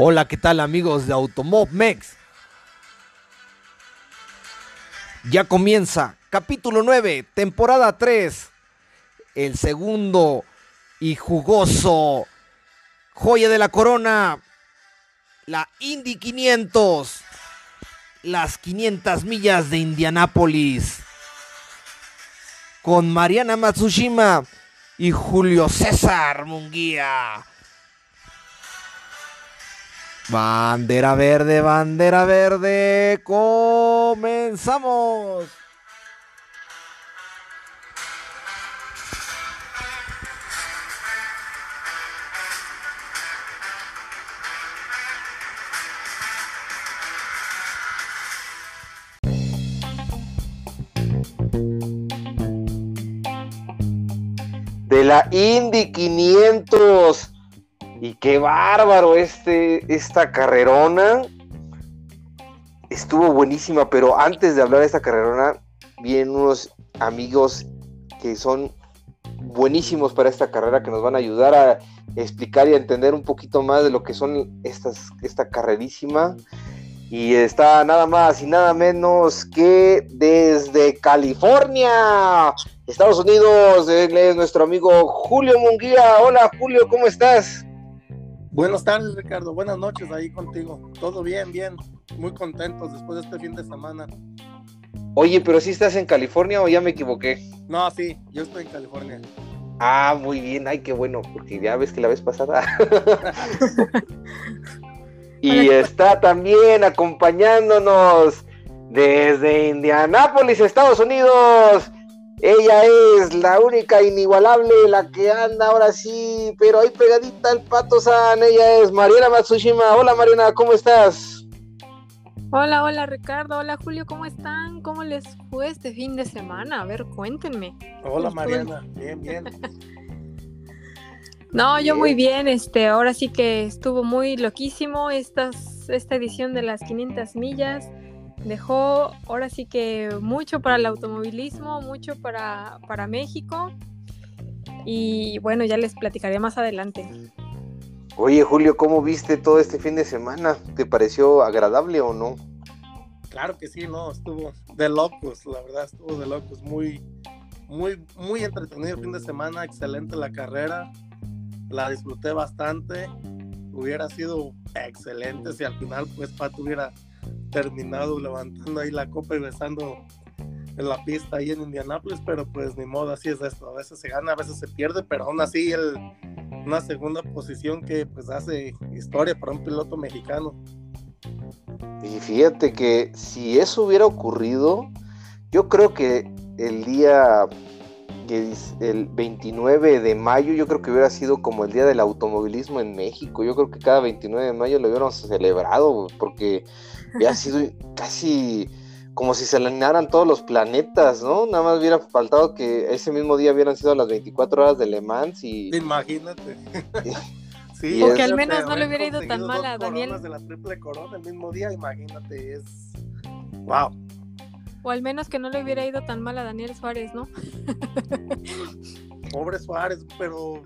Hola, ¿qué tal amigos de Automob Mex? Ya comienza capítulo 9, temporada 3, el segundo y jugoso joya de la corona, la Indy 500, las 500 millas de Indianápolis, con Mariana Matsushima y Julio César Munguía. Bandera verde, bandera verde, comenzamos. De la Indy 500 y qué bárbaro este, esta carrerona. Estuvo buenísima, pero antes de hablar de esta carrerona, vienen unos amigos que son buenísimos para esta carrera, que nos van a ayudar a explicar y a entender un poquito más de lo que son estas, esta carrerísima. Y está nada más y nada menos que desde California, Estados Unidos, es nuestro amigo Julio Munguía. Hola Julio, ¿cómo estás? Buenas tardes, Ricardo. Buenas noches ahí contigo. Todo bien, bien. Muy contentos después de este fin de semana. Oye, pero si estás en California o ya me equivoqué? No, sí, yo estoy en California. Ah, muy bien. Ay, qué bueno, porque ya ves que la vez pasada. y está también acompañándonos desde Indianápolis, Estados Unidos. Ella es la única inigualable, la que anda ahora sí, pero ahí pegadita al pato San. Ella es Mariana Matsushima. Hola Mariana, ¿cómo estás? Hola, hola Ricardo, hola Julio, ¿cómo están? ¿Cómo les fue este fin de semana? A ver, cuéntenme. Hola Mariana, bien, bien. no, yo muy bien, este, ahora sí que estuvo muy loquísimo estas, esta edición de las 500 millas dejó ahora sí que mucho para el automovilismo, mucho para, para México. Y bueno, ya les platicaré más adelante. Oye, Julio, ¿cómo viste todo este fin de semana? ¿Te pareció agradable o no? Claro que sí, no, estuvo de locos, la verdad, estuvo de locos, muy, muy, muy entretenido el fin de semana, excelente la carrera, la disfruté bastante, hubiera sido excelente si al final pues Pat hubiera terminado levantando ahí la copa y besando en la pista ahí en Indianápolis, pero pues ni modo, así es esto, a veces se gana, a veces se pierde, pero aún así el, una segunda posición que pues hace historia para un piloto mexicano. Y fíjate que si eso hubiera ocurrido, yo creo que el día el 29 de mayo yo creo que hubiera sido como el día del automovilismo en México. Yo creo que cada 29 de mayo lo hubiéramos celebrado porque había sido casi como si se alinearan todos los planetas, ¿no? Nada más hubiera faltado que ese mismo día hubieran sido las 24 horas de Le Mans y... Imagínate. sí, Porque al menos no le hubiera ido tan mal a Daniel. de la triple corona el mismo día, imagínate, es... ¡Wow! O al menos que no le hubiera ido tan mal a Daniel Suárez, ¿no? Pobre Suárez, pero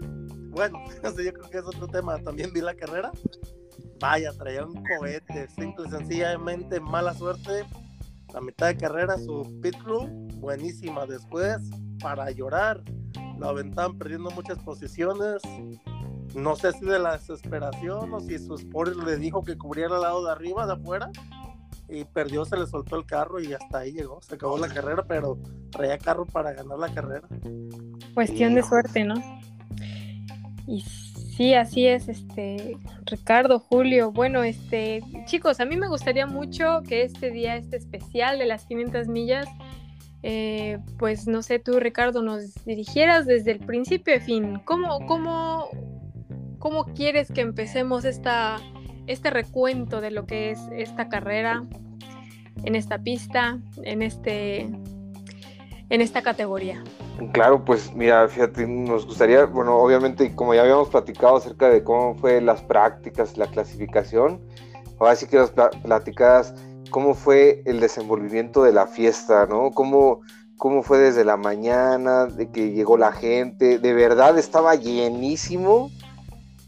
bueno, yo creo que es otro tema. También vi la carrera vaya, traía un cohete, simple, sencillamente mala suerte. La mitad de carrera, su pit crew, buenísima. Después, para llorar, lo aventaban perdiendo muchas posiciones. No sé si de la desesperación o si su sport le dijo que cubriera el lado de arriba, de afuera. Y perdió, se le soltó el carro y hasta ahí llegó. Se acabó la carrera, pero traía carro para ganar la carrera. Cuestión de suerte, ¿no? Y Sí, así es, este Ricardo, Julio. Bueno, este chicos, a mí me gustaría mucho que este día, este especial de las 500 millas, eh, pues no sé, tú Ricardo, nos dirigieras desde el principio a fin. ¿Cómo, cómo, cómo quieres que empecemos esta, este recuento de lo que es esta carrera en esta pista, en este, en esta categoría? Claro, pues mira, fíjate, nos gustaría, bueno, obviamente, como ya habíamos platicado acerca de cómo fue las prácticas, la clasificación, ahora sí que nos platicas cómo fue el desenvolvimiento de la fiesta, ¿no? Cómo, cómo fue desde la mañana, de que llegó la gente, de verdad estaba llenísimo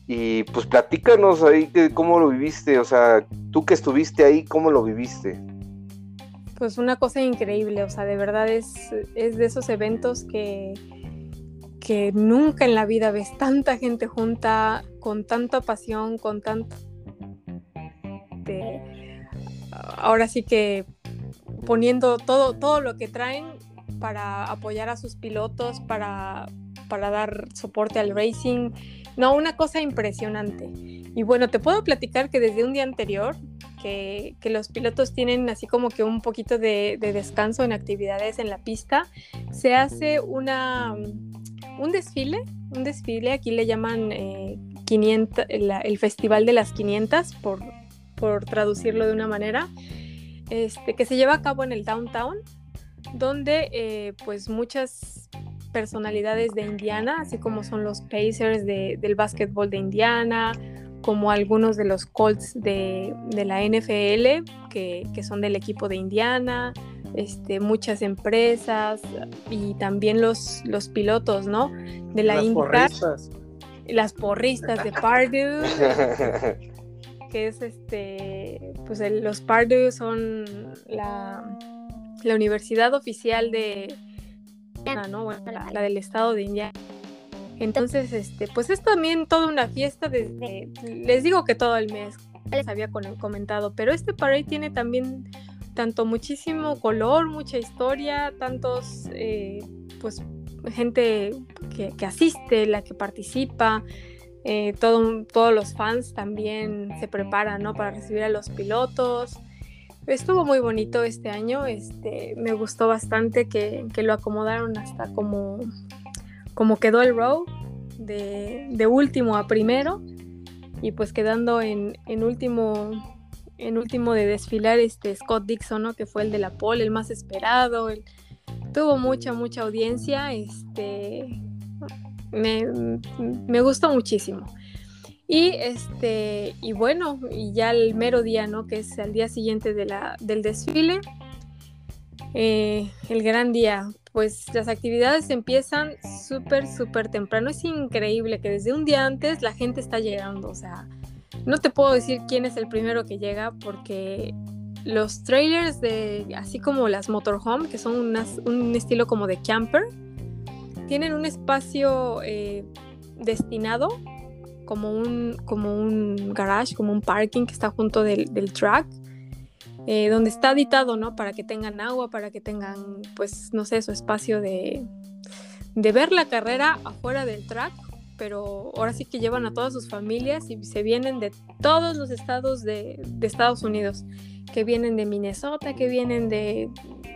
Y pues platícanos ahí que, cómo lo viviste, o sea, tú que estuviste ahí, ¿cómo lo viviste? Pues una cosa increíble, o sea, de verdad es, es de esos eventos que, que nunca en la vida ves tanta gente junta, con tanta pasión, con tanto... ahora sí que poniendo todo, todo lo que traen para apoyar a sus pilotos, para, para dar soporte al racing. No, una cosa impresionante. Y bueno, te puedo platicar que desde un día anterior, que, que los pilotos tienen así como que un poquito de, de, descanso en actividades en la pista, se hace una, un desfile, un desfile, aquí le llaman eh, 500, la, el Festival de las 500, por, por traducirlo de una manera, este, que se lleva a cabo en el downtown, donde eh, pues muchas personalidades de Indiana, así como son los Pacers de, del básquetbol de Indiana, como algunos de los Colts de, de la NFL, que, que, son del equipo de Indiana, este, muchas empresas y también los, los pilotos, ¿no? De la Las IndyCar, porristas. las porristas de Purdue, que es este, pues el- los Purdue son la, la universidad oficial de, ¿no? Bueno, la, la del estado de Indiana. Entonces, este, pues es también toda una fiesta desde, les digo que todo el mes, les había comentado, pero este parade tiene también tanto muchísimo color, mucha historia, tantos, eh, pues, gente que, que asiste, la que participa, eh, todo- todos los fans también se preparan, ¿no? Para recibir a los pilotos. Estuvo muy bonito este año, este, me gustó bastante que, que lo acomodaron hasta como, como quedó el row, de, de último a primero, y pues quedando en, en último en último de desfilar este Scott Dixon, ¿no? que fue el de la pole, el más esperado, tuvo mucha, mucha audiencia, este, me, me gustó muchísimo. Y este, y bueno, y ya el mero día, ¿no? Que es al día siguiente de la, del desfile, eh, el gran día. Pues las actividades empiezan súper, súper temprano. Es increíble que desde un día antes la gente está llegando. O sea, no te puedo decir quién es el primero que llega porque los trailers de, así como las motorhome, que son unas- un estilo como de camper, tienen un espacio eh, destinado como un, como un garage, como un parking que está junto del, del track, eh, donde está editado, ¿no? Para que tengan agua, para que tengan, pues, no sé, su espacio de, de ver la carrera afuera del track, pero ahora sí que llevan a todas sus familias y se vienen de todos los estados de, de Estados Unidos, que vienen de Minnesota, que vienen de,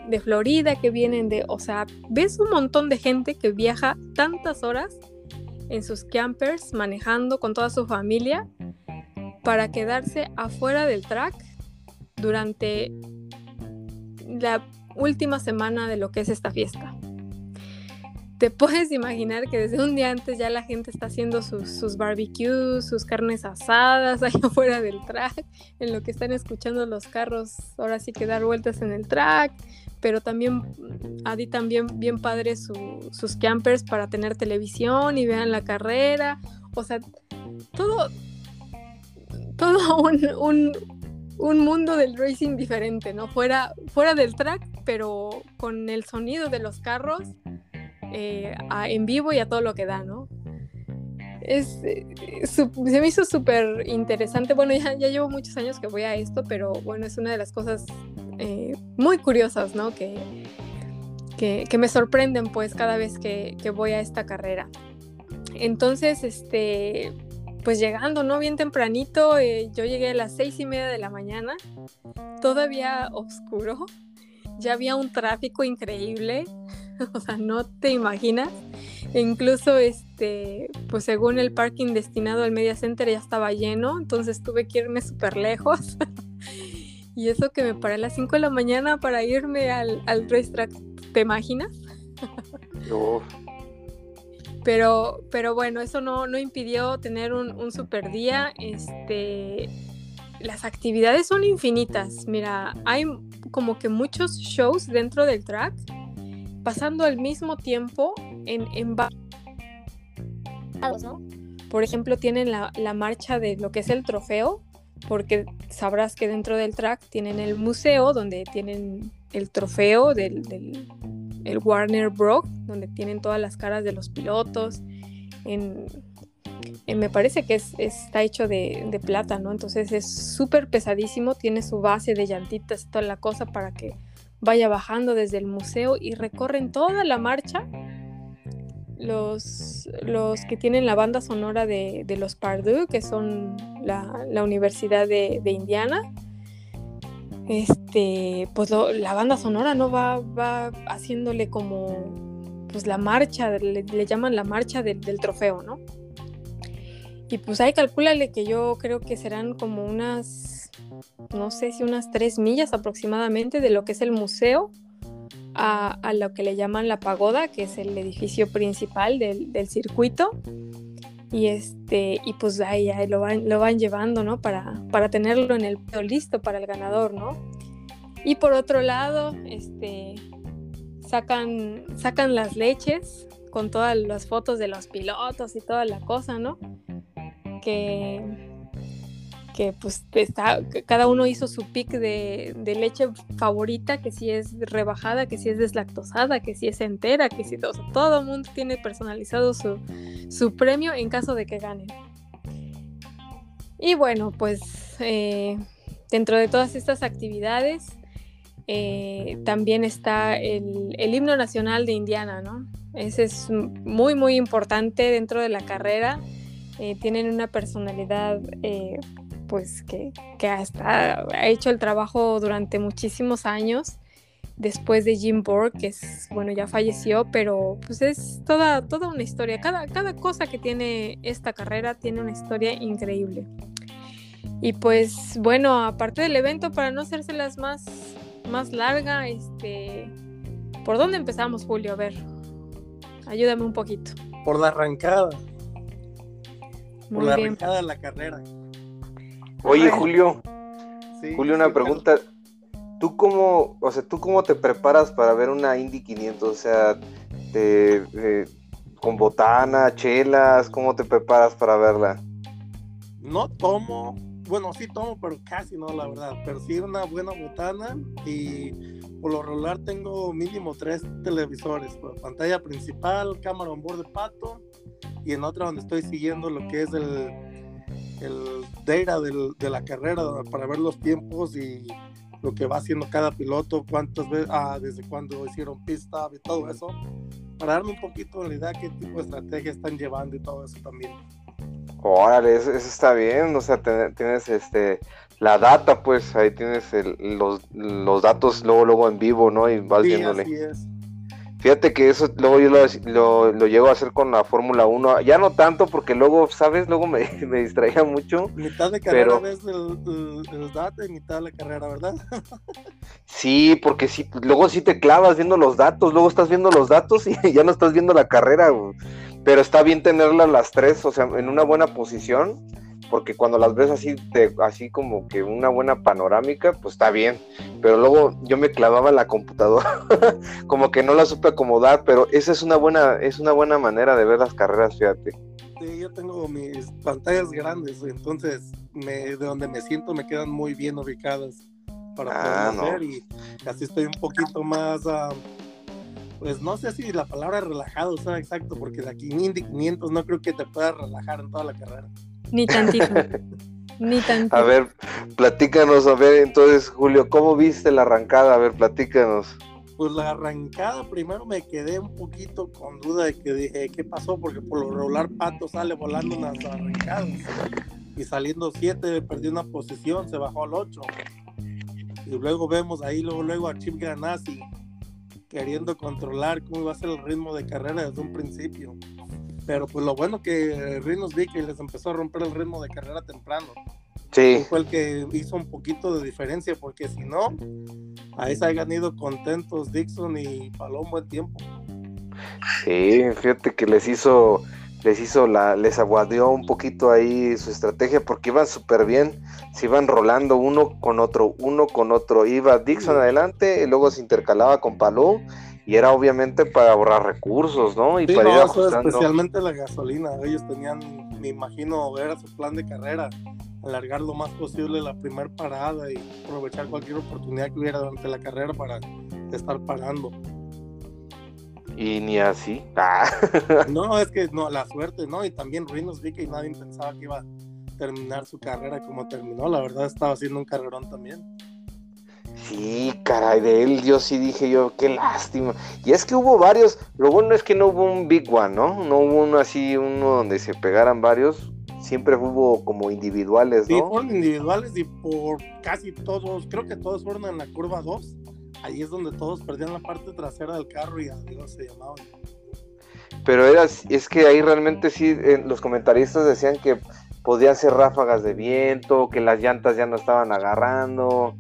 de Florida, que vienen de, o sea, ves un montón de gente que viaja tantas horas en sus campers manejando con toda su familia para quedarse afuera del track durante la última semana de lo que es esta fiesta. Te puedes imaginar que desde un día antes ya la gente está haciendo sus, sus barbecues, sus carnes asadas ahí afuera del track, en lo que están escuchando los carros, ahora sí que dar vueltas en el track, pero también Adi también bien padre su- sus campers para tener televisión y vean la carrera, o sea, todo, todo un, un, un mundo del racing diferente, ¿no? Fuera, fuera del track, pero con el sonido de los carros eh, en vivo y a todo lo que da, ¿no? Es, eh, se me hizo súper interesante. Bueno, ya, ya llevo muchos años que voy a esto, pero bueno, es una de las cosas eh, muy curiosas, ¿no? Que, que, me sorprenden pues cada vez que, que voy a esta carrera. Entonces, este, pues llegando, ¿no? Bien tempranito, eh, yo llegué a las seis y media de la mañana, todavía oscuro, ya había un tráfico increíble, o sea, no te imaginas. E incluso, este, pues según el parking destinado al Media Center ya estaba lleno, entonces tuve que irme súper lejos. y eso que me paré a las 5 de la mañana para irme al, al ¿te imaginas? Uf, Pero, pero bueno, eso no, no impidió tener un, un super día. Este, las actividades son infinitas. Mira, hay como que muchos shows dentro del track pasando al mismo tiempo en, en por ejemplo, tienen la, la marcha de lo que es el trofeo, porque sabrás que dentro del track tienen el museo donde tienen el trofeo del, del el Warner Bros, donde tienen todas las caras de los pilotos. En, en- me parece que es, está hecho de, de plata, ¿no? Entonces es súper pesadísimo, tiene su base de llantitas y toda la cosa para que vaya bajando desde el museo y recorren toda la marcha. Los, los que tienen la banda sonora de, de los Purdue, que son la, la Universidad de, de Indiana, este, pues la banda sonora no va, va haciéndole como pues la marcha, le, le llaman la marcha del- trofeo, ¿no? Y pues ahí calcúlale que yo creo que serán como unas, no sé si unas tres millas aproximadamente de lo que es el museo a, a lo que le llaman la pagoda, que es el edificio principal del, del circuito. Y este, y pues ahí, ahí lo, van, lo van llevando, ¿no? Para, para tenerlo en el listo para el ganador, ¿no? Y por otro lado, este, sacan, sacan las leches con todas las fotos de los pilotos y toda la cosa, ¿no? Que, que pues está, cada uno hizo su pick de, de leche favorita, que si es rebajada, que si es deslactosada, que si es entera, que si todo, todo el mundo tiene personalizado su, su premio en caso de que ganen. Y bueno, pues eh, dentro de todas estas actividades eh, también está el, el himno nacional de Indiana, ¿no? Ese es muy, muy importante dentro de la carrera. Eh, tienen una personalidad pues que, que hasta ha hecho el trabajo durante muchísimos años después de Jim Borg, que es, bueno, ya falleció, pero pues es toda, toda una historia. Cada, cada cosa que tiene esta carrera tiene una historia increíble. Y pues bueno, aparte del evento, para no hacérselas más, más larga, este, ¿por dónde empezamos, Julio? A ver, ayúdame un poquito. Por la arrancada, por la bien. arrancada de la carrera. Oye. Julio, Sí, Julio, una sí, pregunta. ¿Tú cómo, o sea, tú cómo te preparas para ver una Indy 500? O sea, te- eh, con botana, chelas, ¿cómo te preparas para verla? No tomo, bueno, sí tomo, pero casi no, la verdad. Pero sí una buena botana y por lo regular tengo mínimo tres televisores. pues, pantalla principal, cámara on board de pato y en otra donde estoy siguiendo lo que es el, el data del- de la carrera para ver los tiempos y lo que va haciendo cada piloto, cuántas veces, ah, desde cuándo hicieron pit stop y todo eso, para darme un poquito de la idea qué tipo de estrategia están llevando y todo eso también. Órale, eso, eso está bien, o sea, tienes este la data, pues ahí tienes el- los, los datos luego luego en vivo, ¿no? Y vas Sí, viéndole. así es. Fíjate que eso luego yo lo, lo, lo llego a hacer con la Fórmula 1, ya no tanto porque luego, ¿sabes? Luego me, me distraía mucho. Mitad de carrera Pero- ves el data y mitad de la carrera, ¿verdad? Sí, porque sí, luego sí te clavas viendo los datos, luego estás viendo los datos y ya no estás viendo la carrera, güey. pero está bien tenerlas las tres, o sea, en una buena posición, porque cuando las ves así, te, así como que una buena panorámica, pues está bien, pero luego yo me clavaba en la computadora, como que no la supe acomodar, pero esa es una buena, es una buena manera de ver las carreras, fíjate. Sí, yo tengo mis pantallas grandes, entonces me, de donde me siento me quedan muy bien ubicadas para Ah, poderlas no. ver y así estoy un poquito más, ah, pues no sé si la palabra relajado sea exacto, porque de aquí en Indy 500 no creo que te puedas relajar en toda la carrera. Ni tantito. Ni tantito. A ver, platícanos, a ver, entonces, Julio, ¿cómo viste la arrancada? A ver, platícanos. Pues la arrancada primero me quedé un poquito con duda de que dije, ¿qué pasó? Porque por lo regular Pato sale volando unas arrancadas y saliendo 7 perdió una posición, se bajó al 8. Y luego vemos ahí, luego, luego a Chip Ganassi queriendo controlar cómo iba a ser el ritmo de carrera desde un principio. Pero pues lo bueno que Rinos Vicky les empezó a romper el ritmo de carrera temprano. Sí, fue el que hizo un poquito de diferencia, porque si no, ahí se hayan ido contentos Dixon y Paloma buen tiempo. sí, fíjate que les hizo, les hizo la, les aguadió un poquito ahí su estrategia porque iban súper bien, se iban rolando uno con otro, uno con otro, iba Dixon adelante, y luego se intercalaba con Palou y era obviamente para ahorrar recursos, ¿no? Y Sí, para no, ir ajustando. especialmente la gasolina. Ellos tenían, me imagino, era su plan de carrera, alargar lo más posible la primera parada y aprovechar cualquier oportunidad que hubiera durante la carrera para estar parando. Y ni así. Ah. No, es que no, la suerte, ¿no? Y también Rinos vi que nadie pensaba que iba a terminar su carrera como terminó. La verdad estaba haciendo un carrerón también. Sí, caray, de él yo sí dije yo, qué lástima. Y es que hubo varios, lo bueno es que no hubo un big one, ¿no? No hubo uno así, uno donde se pegaran varios. Siempre hubo como individuales, Sí, ¿no? fueron individuales y por casi todos, creo que todos fueron en la curva 2. Ahí es donde todos perdían la parte trasera del carro y adiós se llamaban. Pero era, es que ahí realmente sí, eh, los comentaristas decían que podían ser ráfagas de viento, que las llantas ya no estaban agarrando.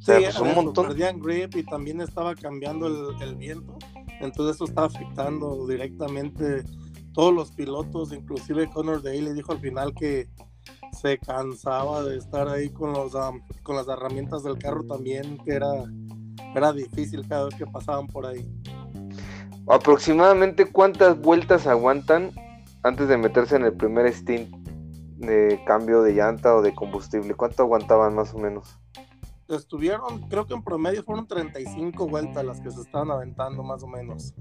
O sea, pues un eso, montón. perdían grip y también estaba cambiando el, el viento. Entonces eso estaba afectando directamente todos los pilotos, inclusive Connor Daly dijo al final que se cansaba de estar ahí con los am, con las herramientas del carro también, que era, era difícil cada vez que pasaban por ahí. Aproximadamente cuántas vueltas aguantan antes de meterse en el primer stint de cambio de llanta o de combustible. ¿Cuánto aguantaban más o menos? Estuvieron, creo que en promedio fueron 35 vueltas las que se estaban aventando más o menos.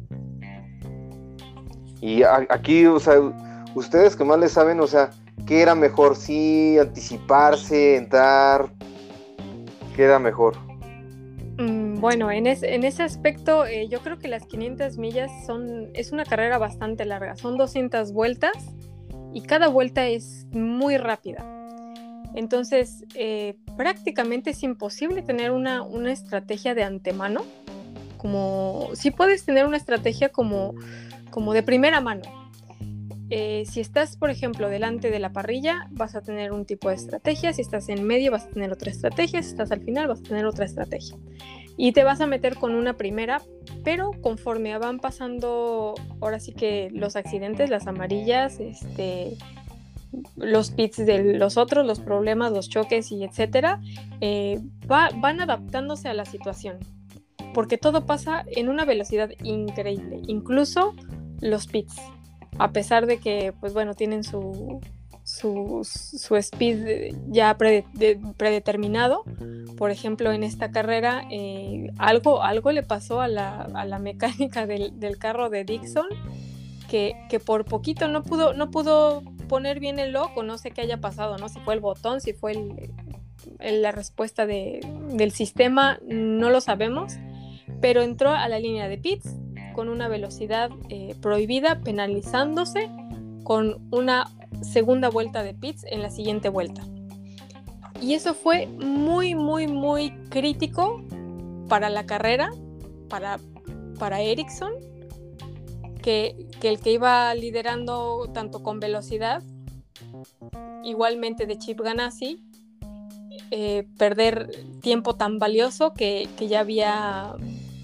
Y a- aquí, o sea, ustedes que más le saben, o sea, ¿qué era mejor? ¿Sí anticiparse, entrar? ¿Qué era mejor? Mm, Bueno, en, es- en ese aspecto eh, yo creo que las 500 millas son, es una carrera bastante larga, son 200 vueltas y cada vuelta es muy rápida. Entonces, eh, prácticamente es imposible tener una, una estrategia de antemano, como si puedes tener una estrategia como, como de primera mano. Eh, si estás, por ejemplo, delante de la parrilla, vas a tener un tipo de estrategia. Si estás en medio, vas a tener otra estrategia. Si estás al final, vas a tener otra estrategia. Y te vas a meter con una primera, pero conforme van pasando, ahora sí que los accidentes, las amarillas, este, los pits de los otros, los problemas, los choques y etcétera, eh, va- van adaptándose a la situación. Porque todo pasa en una velocidad increíble, incluso los pits a pesar de que, pues bueno, tienen su, su, su speed ya prede- de- predeterminado. Por ejemplo, en esta carrera, eh, algo, algo le pasó a la, a la mecánica del, del carro de Dixon, que, que por poquito no pudo, no pudo poner bien el lock, o no sé qué haya pasado, ¿no? Si fue el botón, si fue la respuesta de- del sistema, no lo sabemos, pero entró a la línea de pits con una velocidad eh, prohibida, penalizándose con una segunda vuelta de pits en la siguiente vuelta. Y eso fue muy, muy, muy crítico para la carrera, para, para Ericsson, que, el que iba liderando tanto con velocidad, igualmente de Chip Ganassi, eh, perder tiempo tan valioso que, ya había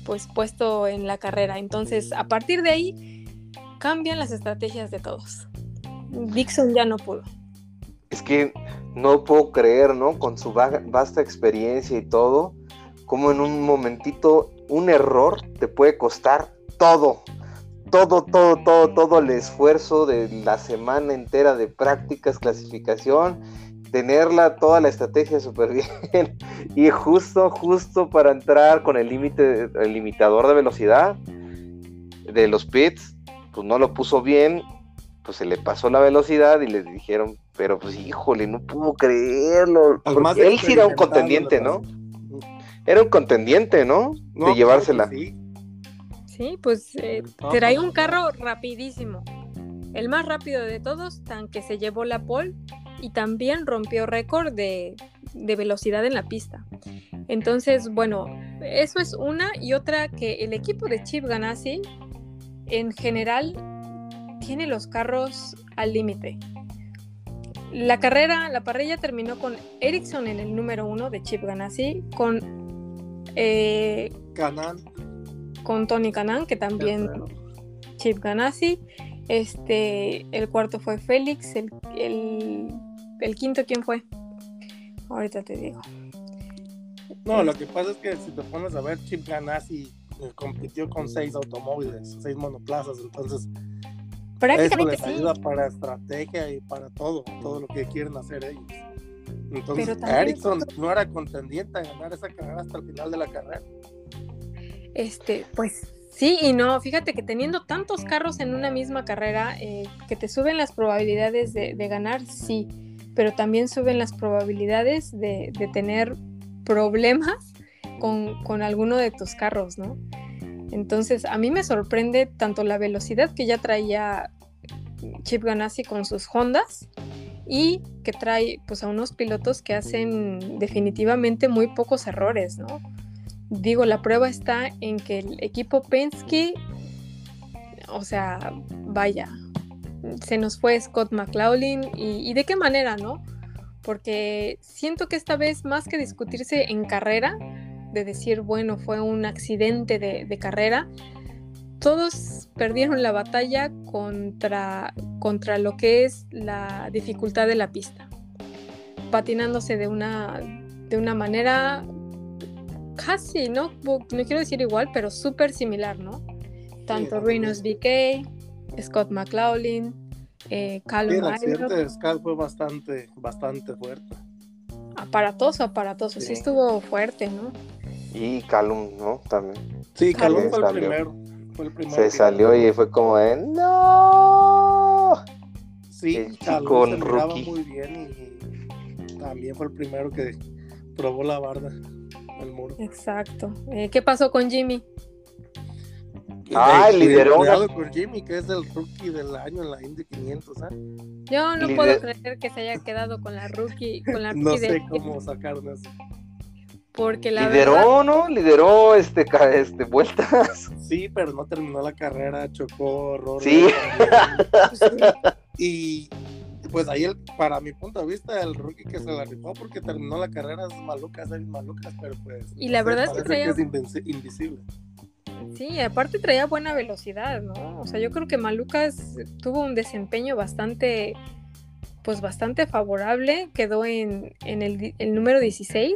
pues puesto en la carrera. Entonces, a partir de ahí, cambian las estrategias de todos. Dixon ya no pudo. Es que no puedo creer, ¿no? Con su va- vasta experiencia y todo, como en un momentito un error te puede costar todo. Todo, todo, todo, todo el esfuerzo de la semana entera de prácticas, clasificación, tenerla, toda la estrategia súper bien. Y justo, justo para entrar con el límite, el limitador de velocidad de los pits, pues no lo puso bien, pues se le pasó la velocidad y le dijeron, pero pues híjole, no puedo creerlo. Al más Porque él sí era un contendiente, ¿no? Era un contendiente, ¿no? No, de llevársela. sí. Sí, pues eh, trae un carro rapidísimo. El más rápido de todos, tan que se llevó la pole y también rompió récord de, de velocidad en la pista. Entonces, bueno, eso es una y otra que el equipo de Chip Ganassi en general tiene los carros al límite. La carrera, la parrilla terminó con Ericsson en el número uno de Chip Ganassi, con, eh, Canan, con Tony Canan, que también. Chip Ganassi. Este, el cuarto fue Félix. El, el, el quinto, ¿quién fue? Ahorita te digo. No, lo que pasa es que si te pones a ver, Chip Ganassi eh, compitió con seis automóviles, seis monoplazas, entonces eso Prácticamente les sí. ayuda para estrategia y para todo, todo lo que quieren hacer ellos. Entonces, Ericsson no era contendiente a ganar esa carrera hasta el final de la carrera. Este, pues sí y no. Fíjate que teniendo tantos carros en una misma carrera, eh, que te suben las probabilidades de, ganar, sí, pero también suben las probabilidades de, de tener problemas con, con alguno de tus carros, ¿no? Entonces, a mí me sorprende tanto la velocidad que ya traía Chip Ganassi con sus Hondas y que trae pues a unos pilotos que hacen definitivamente muy pocos errores, ¿no? Digo, la prueba está en que el equipo Penske, o sea, vaya, se nos fue Scott McLaughlin y, y de qué manera, ¿no? Porque siento que esta vez más que discutirse en carrera, de decir, bueno, fue un accidente de, de carrera, todos perdieron la batalla contra, contra lo que es la dificultad de la pista, patinándose de una, de una manera casi, ¿no? No quiero decir igual, pero súper similar, ¿no? Tanto Sí, Reynolds BK, Scott McLaughlin, eh, Sí, Callum el accidente Aylott, de Scott fue bastante, bastante fuerte. aparatoso, aparatoso, sí Sí. estuvo fuerte, ¿no? Y Calum, ¿no? También. Sí, Calum fue el salió. primero. Fue el primero Se que- salió y fue como de ¡No! Sí, el Calum chico se miraba rookie. muy bien y también fue el primero que probó la barda, el muro. Exacto. Eh, ¿Qué pasó con Jimmy? Ah, lideró una- con Jimmy, que es el rookie del año en la Indy 500, ¿eh? Yo no Lider- puedo creer que se haya quedado con la rookie, con la No rookie sé de cómo sacaron eso. porque la Lideró, verdad, ¿no? Lideró este, este vueltas. Sí, pero no terminó la carrera, chocó, Rory Sí. también. Y pues ahí, el, para mi punto de vista, el rookie que se la rifó porque terminó la carrera es Malucas, David Malucas, pero pues. Y la verdad es que traía- es invenci- invisible. sí, aparte traía buena velocidad, ¿no? O sea, yo creo que Malucas tuvo un desempeño bastante, pues bastante favorable, quedó en, en el, número 16,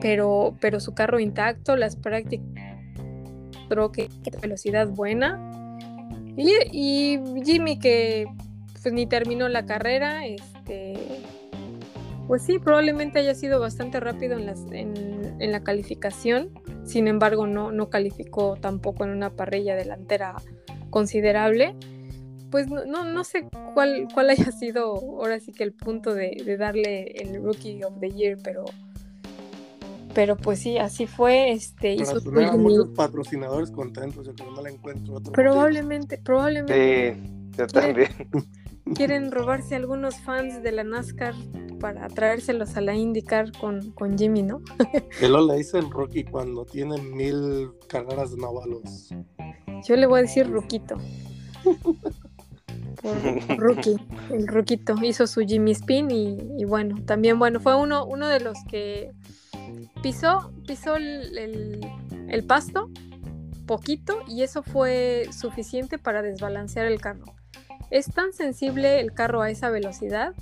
pero, pero su carro intacto, las prácticas, creo que que velocidad buena. Y, y Jimmy que pues ni terminó la carrera, este, pues sí, probablemente haya sido bastante rápido en, las, en, en la calificación, sin embargo no, no calificó tampoco en una parrilla delantera considerable. Pues no, no, no sé cuál, cuál haya sido ahora sí que el punto de, de darle el Rookie of the Year, pero, pero pues sí, así fue. Este, hizo a muchos patrocinadores contentos, yo creo que no le encuentro otro. probablemente, probablemente Sí, yo también. quieren robarse algunos fans de la NASCAR para traérselos a la IndyCar con, con Jimmy, ¿no? Él lo le dice el rookie cuando tiene mil carreras de Navalos. Yo le voy a decir Ruquito. Por Rookie, el Ruquito hizo su Jimmy Spin y, y bueno, también bueno, fue uno, uno de los que pisó, pisó el, el- el pasto poquito y eso fue suficiente para desbalancear el carro. Es tan sensible el carro a esa velocidad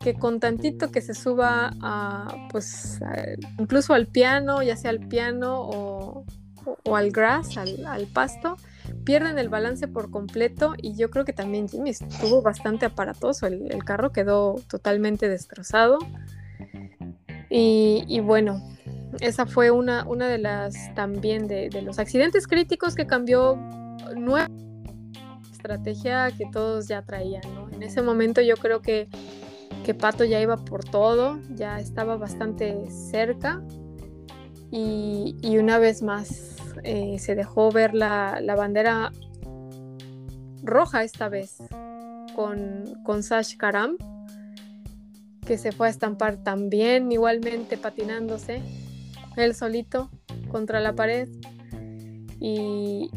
que con tantito que se suba a, pues, incluso al piano, ya sea al piano o, al grass, al, pasto, pierden el balance por completo y yo creo que también Jimmy estuvo bastante aparatoso, el, carro quedó totalmente destrozado. Y, bueno, esa fue una, de las también de, de los accidentes críticos que cambió nueva estrategia que todos ya traían. En ese momento yo creo que, que Pato ya iba por todo, ya estaba bastante cerca y, y una vez más eh, se dejó ver la, la bandera roja esta vez con, con Sash Karam que se fue a estampar también igualmente patinándose él solito contra la pared y,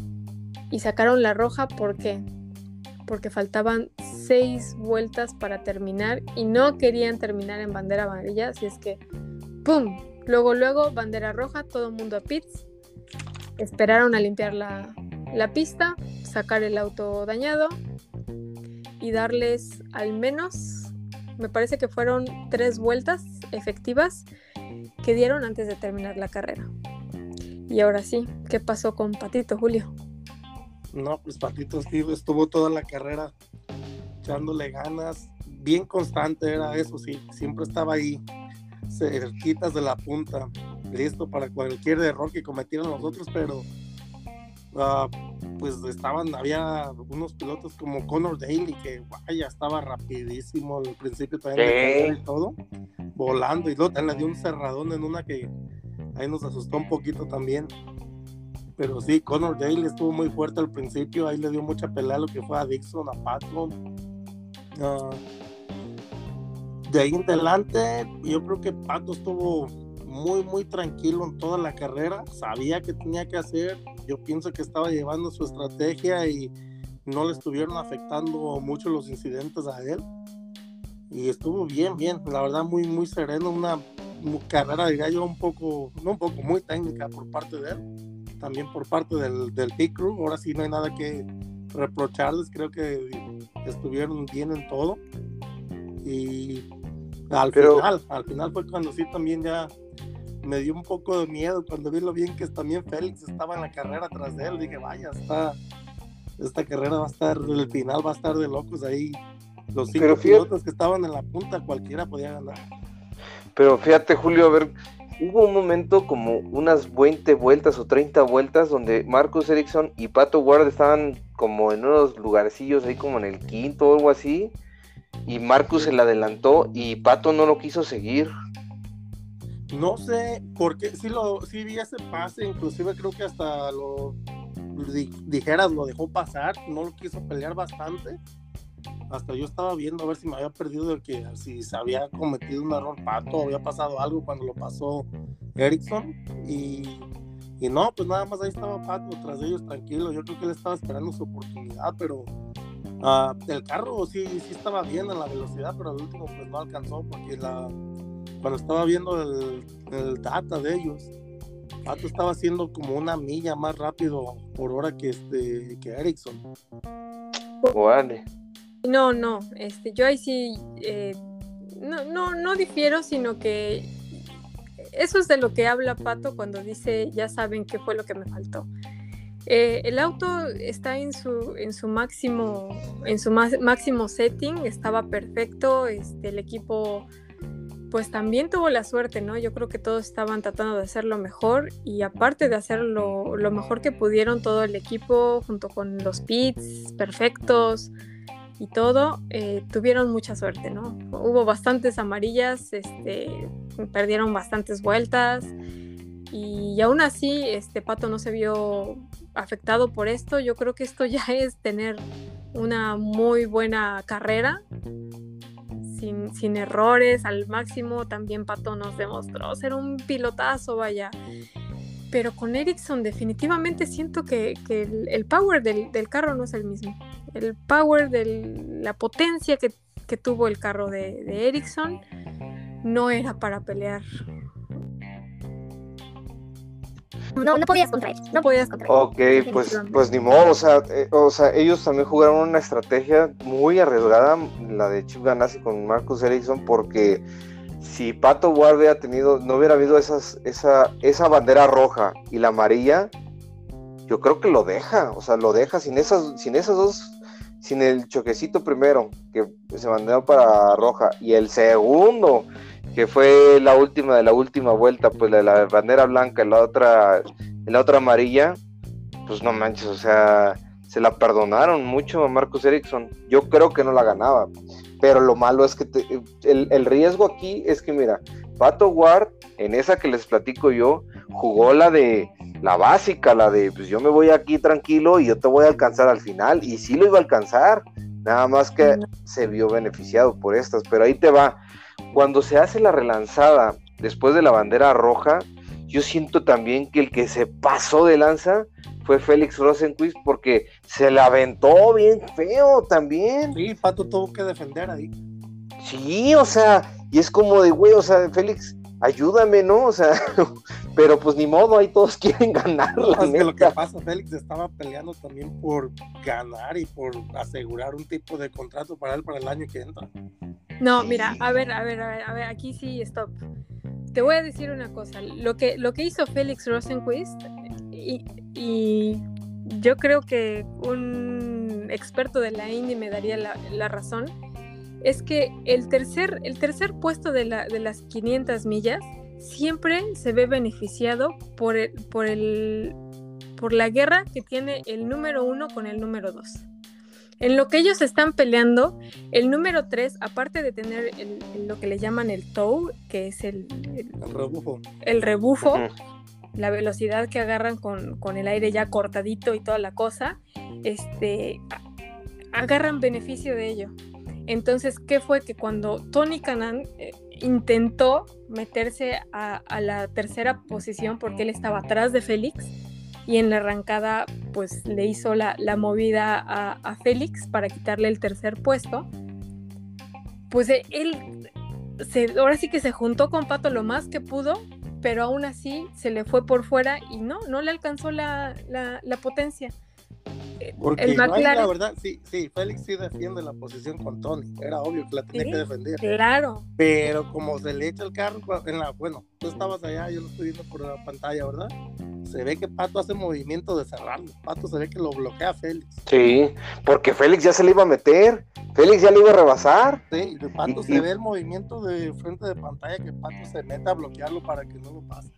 y sacaron la roja ¿por qué? Porque faltaban seis vueltas para terminar y no querían terminar en bandera amarilla así es que ¡pum! luego luego bandera roja todo el mundo a pits esperaron a limpiar la, la pista sacar el auto dañado y darles al menos me parece que fueron tres vueltas efectivas que dieron antes de terminar la carrera. Y ahora sí, ¿qué pasó con Patito, Julio? No, pues Patito Steve estuvo toda la carrera echándole ganas, bien constante era eso, sí, siempre estaba ahí, cerquitas de la punta, listo para cualquier error que cometieran los otros, pero uh, pues estaban, había unos pilotos como Connor Daly que vaya, estaba rapidísimo al principio también de y todo, volando y luego le dio un cerradón en una que ahí nos asustó un poquito también. Pero sí, Connor Daly estuvo muy fuerte al principio, ahí le dio mucha pelea a lo que fue a Dixon, a Pato. Uh, de ahí en adelante, yo creo que Pato estuvo muy, muy tranquilo en toda la carrera, sabía que tenía que hacer, yo pienso que estaba llevando su estrategia y no le estuvieron afectando mucho los incidentes a él. Y estuvo bien, bien, la verdad muy, muy sereno, una carrera diría yo un poco, no un poco, muy técnica por parte de él, también por parte del, del pit crew, ahora sí no hay nada que reprocharles, creo que estuvieron bien en todo. Y al final, al final fue cuando sí también ya me dio un poco de miedo cuando vi lo bien que también Félix estaba en la carrera atrás de él. Dije, vaya, está, esta carrera va a estar, el final va a estar de locos ahí. Los cinco pilotos que estaban en la punta, cualquiera podía ganar. Pero fíjate, Julio, a ver, hubo un momento como unas 20 vueltas o 30 vueltas donde Marcus Ericsson y Pato Ward estaban como en unos lugarcillos ahí como en el quinto o algo así. Y Marcus se le adelantó y Pato no lo quiso seguir. No sé, porque sí, lo, sí vi ese pase, inclusive creo que hasta lo dijeras, lo dejó pasar, no lo quiso pelear bastante. Hasta yo estaba viendo a ver si me había perdido de que si se había cometido un error pato, había pasado algo cuando lo pasó Erickson. Y, y no, pues nada más ahí estaba Pato tras ellos tranquilo. Yo creo que él estaba esperando su oportunidad, pero uh, el carro sí, sí estaba bien en la velocidad, pero al último pues no alcanzó porque la cuando estaba viendo el, el data de ellos, Pato estaba haciendo como una milla más rápido por hora que este que Ericsson. Vale. No, no, este, yo ahí sí eh, no, no, no difiero, sino que eso es de lo que habla Pato cuando dice ya saben qué fue lo que me faltó. Eh, el auto está en su, en su máximo, en su máximo setting, estaba perfecto, este, el equipo pues también tuvo la suerte, ¿no? Yo creo que todos estaban tratando de hacerlo mejor y aparte de hacerlo lo mejor que pudieron todo el equipo junto con los pits perfectos y todo, eh, tuvieron mucha suerte, ¿no? Hubo bastantes amarillas, este, perdieron bastantes vueltas y aún así este Pato no se vio afectado por esto. Yo creo que esto ya es tener una muy buena carrera sin, errores al máximo. También Pato nos demostró ser un pilotazo, vaya. Pero con Ericsson definitivamente siento que, el, power del, carro no es el mismo. El power de la potencia que, tuvo el carro de, de Ericsson no era para pelear. No, no podías contra no podías contra Ok, pues, pues ni modo, o sea, eh, o sea, ellos también jugaron una estrategia muy arriesgada, la de Chip Ganassi con Marcus Ericsson, porque si Pato Ward hubiera tenido, no hubiera habido esas, esa, esa bandera roja y la amarilla, yo creo que lo deja, o sea, lo deja sin esas, sin esas dos, sin el choquecito primero, que se mandó para roja, y el segundo, que fue la última de la última vuelta, pues la la bandera blanca la otra, la otra amarilla, pues no manches, o sea, se la perdonaron mucho a Marcus Ericsson. Yo creo que no la ganaba, pero lo malo es que el, riesgo aquí es que, mira, Pato Ward, en esa que les platico yo, jugó la de la básica, la de pues yo me voy aquí tranquilo y yo te voy a alcanzar al final, y sí lo iba a alcanzar, nada más que se vio beneficiado por estas, pero ahí te va cuando se hace la relanzada después de la bandera roja, yo siento también que el que se pasó de lanza fue Félix Rosenquist porque se la aventó bien feo también. Sí, Pato tuvo que defender ahí. Sí, o sea, y es como de, güey, o sea, Félix, ayúdame, ¿no? O sea, pero pues ni modo, ahí todos quieren ganar. lo que pasa, Félix estaba peleando también por ganar y por asegurar un tipo de contrato para él para el año que entra. No, mira, a ver, a ver, a ver, a ver, aquí sí, stop. te voy a decir una cosa, lo que, lo que hizo Félix Rosenquist, y, y yo creo que un experto de la Indy me daría la, la razón, es que el tercer, el tercer puesto de, la, de las 500 millas siempre se ve beneficiado por, el, por, el, por la guerra que tiene el número uno con el número dos. En lo que ellos están peleando, el número 3, aparte de tener el, el- lo que le llaman el tow, que es el, el- El rebufo. el rebufo, la velocidad que agarran con, con el aire ya cortadito y toda la cosa, este, agarran beneficio de ello. Entonces, ¿qué fue? Que cuando Tony Canan eh, intentó meterse a, la tercera posición porque él estaba atrás de Félix y en la arrancada pues le hizo la, movida a, Félix para quitarle el tercer puesto, pues eh, él se, ahora sí que se juntó con Pato lo más que pudo, pero aún así se le fue por fuera y no, no le alcanzó la potencia. Porque el igual, la McLaren, verdad, sí, sí, Félix sí defiende la posición con Tony. Era obvio que la tenía Sí. que defender. claro, Pero como se le echa el carro, en la, bueno, tú estabas allá, yo lo estoy viendo por la pantalla, ¿verdad? Se ve que Pato hace movimiento de cerrarlo. Pato se ve que lo bloquea a Félix. Sí, porque Félix ya se le iba a meter. Félix ya le iba a rebasar. Sí, y de Pato Y- se y- ve el movimiento de frente de pantalla que Pato se mete a bloquearlo para que no lo pase.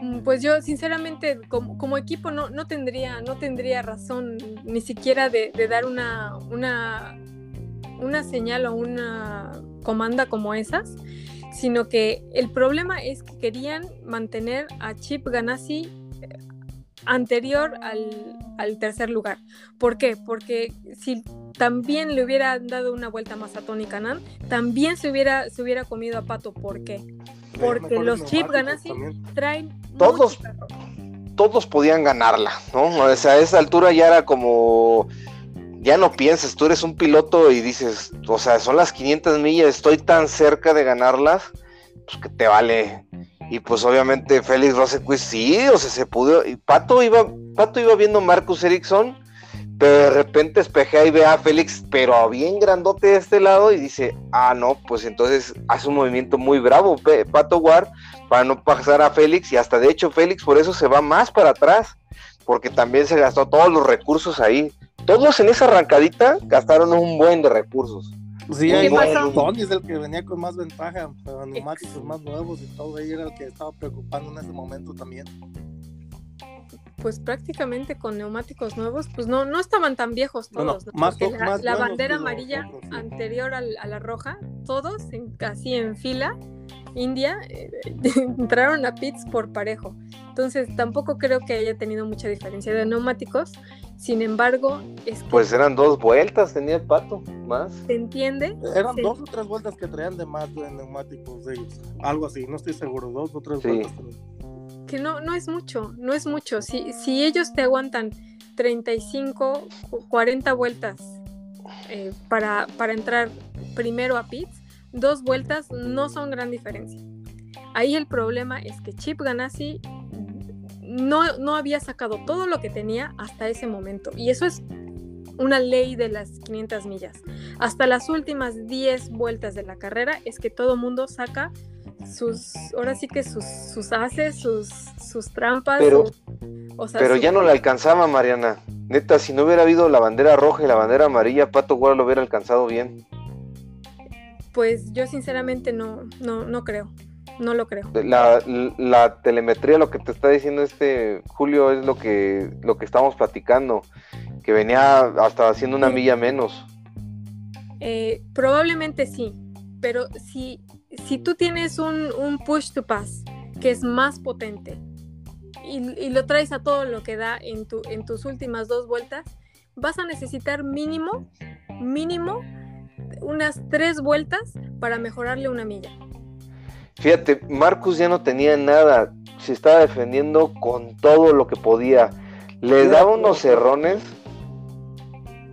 Mm, Pues yo sinceramente como, como equipo no, no tendría no tendría razón ni siquiera de, de dar una, una una señal o una comanda como esas, sino que el problema es que querían mantener a Chip Ganassi eh, anterior al, al tercer lugar. ¿Por qué? Porque si también le hubieran dado una vuelta más a Tony Canan, también se hubiera, se hubiera comido a Pato. ¿Por qué? Porque los Chip Ganassi también. traen Todos. Todos podían ganarla, ¿no? O sea, a esa altura ya era como. Ya no piensas, tú eres un piloto y dices, o sea, son las 500 millas, estoy tan cerca de ganarlas, pues que te vale. Y pues obviamente Félix Rosenquist sí, o sea, se pudo. Y Pato iba, Pato iba viendo Marcus Ericsson, pero de repente espejea y ve a Félix, pero bien grandote de este lado, y dice, ah, no, pues entonces hace un movimiento muy bravo, Pato Ward, para no pasar a Félix, y hasta de hecho Félix por eso se va más para atrás, porque también se gastó todos los recursos ahí. Todos en esa arrancadita gastaron un buen de recursos. Sí, ¿Qué ahí pasó? Tony es el que venía con más ventaja, pero neumáticos más nuevos y todo, ahí era el que estaba preocupando en ese momento también. Pues prácticamente con neumáticos nuevos, pues no, no estaban tan viejos Bueno, todos. ¿no? más la, más la bandera amarilla otros, sí. anterior al- a la roja, todos en, casi en fila, India, eh, entraron a pits por parejo. Entonces tampoco creo que haya tenido mucha diferencia de neumáticos. Sin embargo, es que Pues eran dos vueltas, tenía el pato, más. se entiende. Eran Sí. dos o tres vueltas que traían de más de neumáticos de ellos. Algo así, no estoy seguro, dos o tres Sí. vueltas. que no, no es mucho, no es mucho. Si, si ellos te aguantan 35, cu- 40 vueltas eh, para, para entrar primero a pits, dos vueltas no son gran diferencia. Ahí el problema es que Chip Ganassi no, no había sacado todo lo que tenía hasta ese momento. Y eso es una ley de las 500 millas. Hasta las últimas 10 vueltas de la carrera es que todo mundo saca sus, ahora sí que sus, sus haces, sus, sus trampas. Pero- sus- o sea, Pero su- ya no le alcanzaba, Mariana. Neta, si no hubiera habido la bandera roja y la bandera amarilla, Pato Ward lo hubiera alcanzado bien. Pues yo sinceramente no, no, no creo. No lo creo. La, la telemetría, lo que te está diciendo este Julio, es lo que, lo que estamos platicando. Que venía hasta haciendo una milla menos. Eh, probablemente sí, pero si, si tú tienes un, un push to pass que es más potente y, y lo traes a todo lo que da en, tu, en tus últimas dos vueltas, vas a necesitar mínimo, mínimo unas tres vueltas para mejorarle una milla. Fíjate, Marcus ya no tenía nada. Se estaba defendiendo con todo lo que podía. Le Era daba unos motor. cerrones.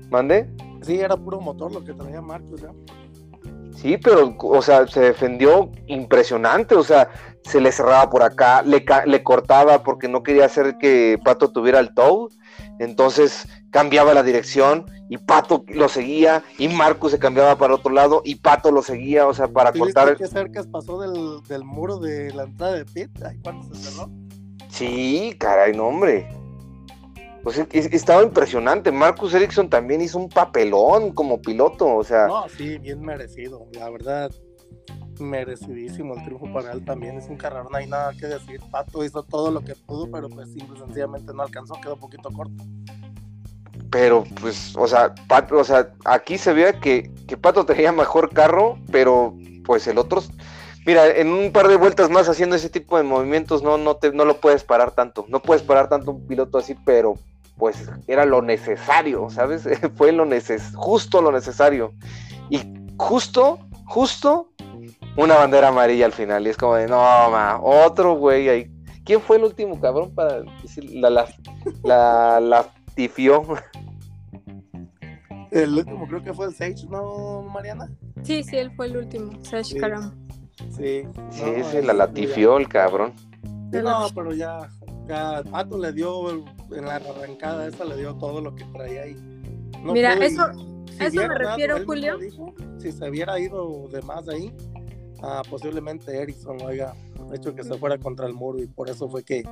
¿Mande? Sí, era puro motor lo que traía Marcos ya. Sí, pero, o sea, se defendió impresionante, o sea, se le cerraba por acá, le, le cortaba porque no quería hacer que Pato tuviera el tow, entonces cambiaba la dirección y Pato lo seguía y Marcus se cambiaba para otro lado y Pato lo seguía, o sea, para ¿Sí cortar. qué cerca pasó del, del muro de la entrada de pit? Ahí cuando se cerró. Sí, caray, no, hombre. Pues es- es- estaba impresionante. Marcus Ericsson también hizo un papelón como piloto, o sea, No, sí, bien merecido. La verdad, merecidísimo el triunfo para él también. Es un carrerón, no hay nada que decir. Pato hizo todo lo que pudo, pero pues simple y sencillamente no alcanzó, quedó un poquito corto. pero pues, o sea, Pato, o sea, aquí se veía que, que Pato tenía mejor carro, pero pues el otro, mira, en un par de vueltas más haciendo ese tipo de movimientos no, no te, no lo puedes parar tanto, no puedes parar tanto un piloto así, pero pues era lo necesario, ¿sabes? Fue lo neces justo lo necesario. Y justo, justo una bandera amarilla al final. Y es como de, no, ma, otro güey ahí. ¿Quién fue el último cabrón para decir la la la, la tifió? El último creo que fue el Sage, ¿no, Mariana? Sí, sí, él fue el último. Sash Sí. Karam. Sí. Sí, no, ese es- la latifió el cabrón. No, pero ya, ya Pato le dio en la arrancada esa le dio todo lo que traía ahí. No Mira, pudo, y eso- si eso me dado, refiero, Julio. dijo, si se hubiera ido de más ahí, ah, posiblemente Erickson lo haya hecho que se fuera contra el muro y por eso fue que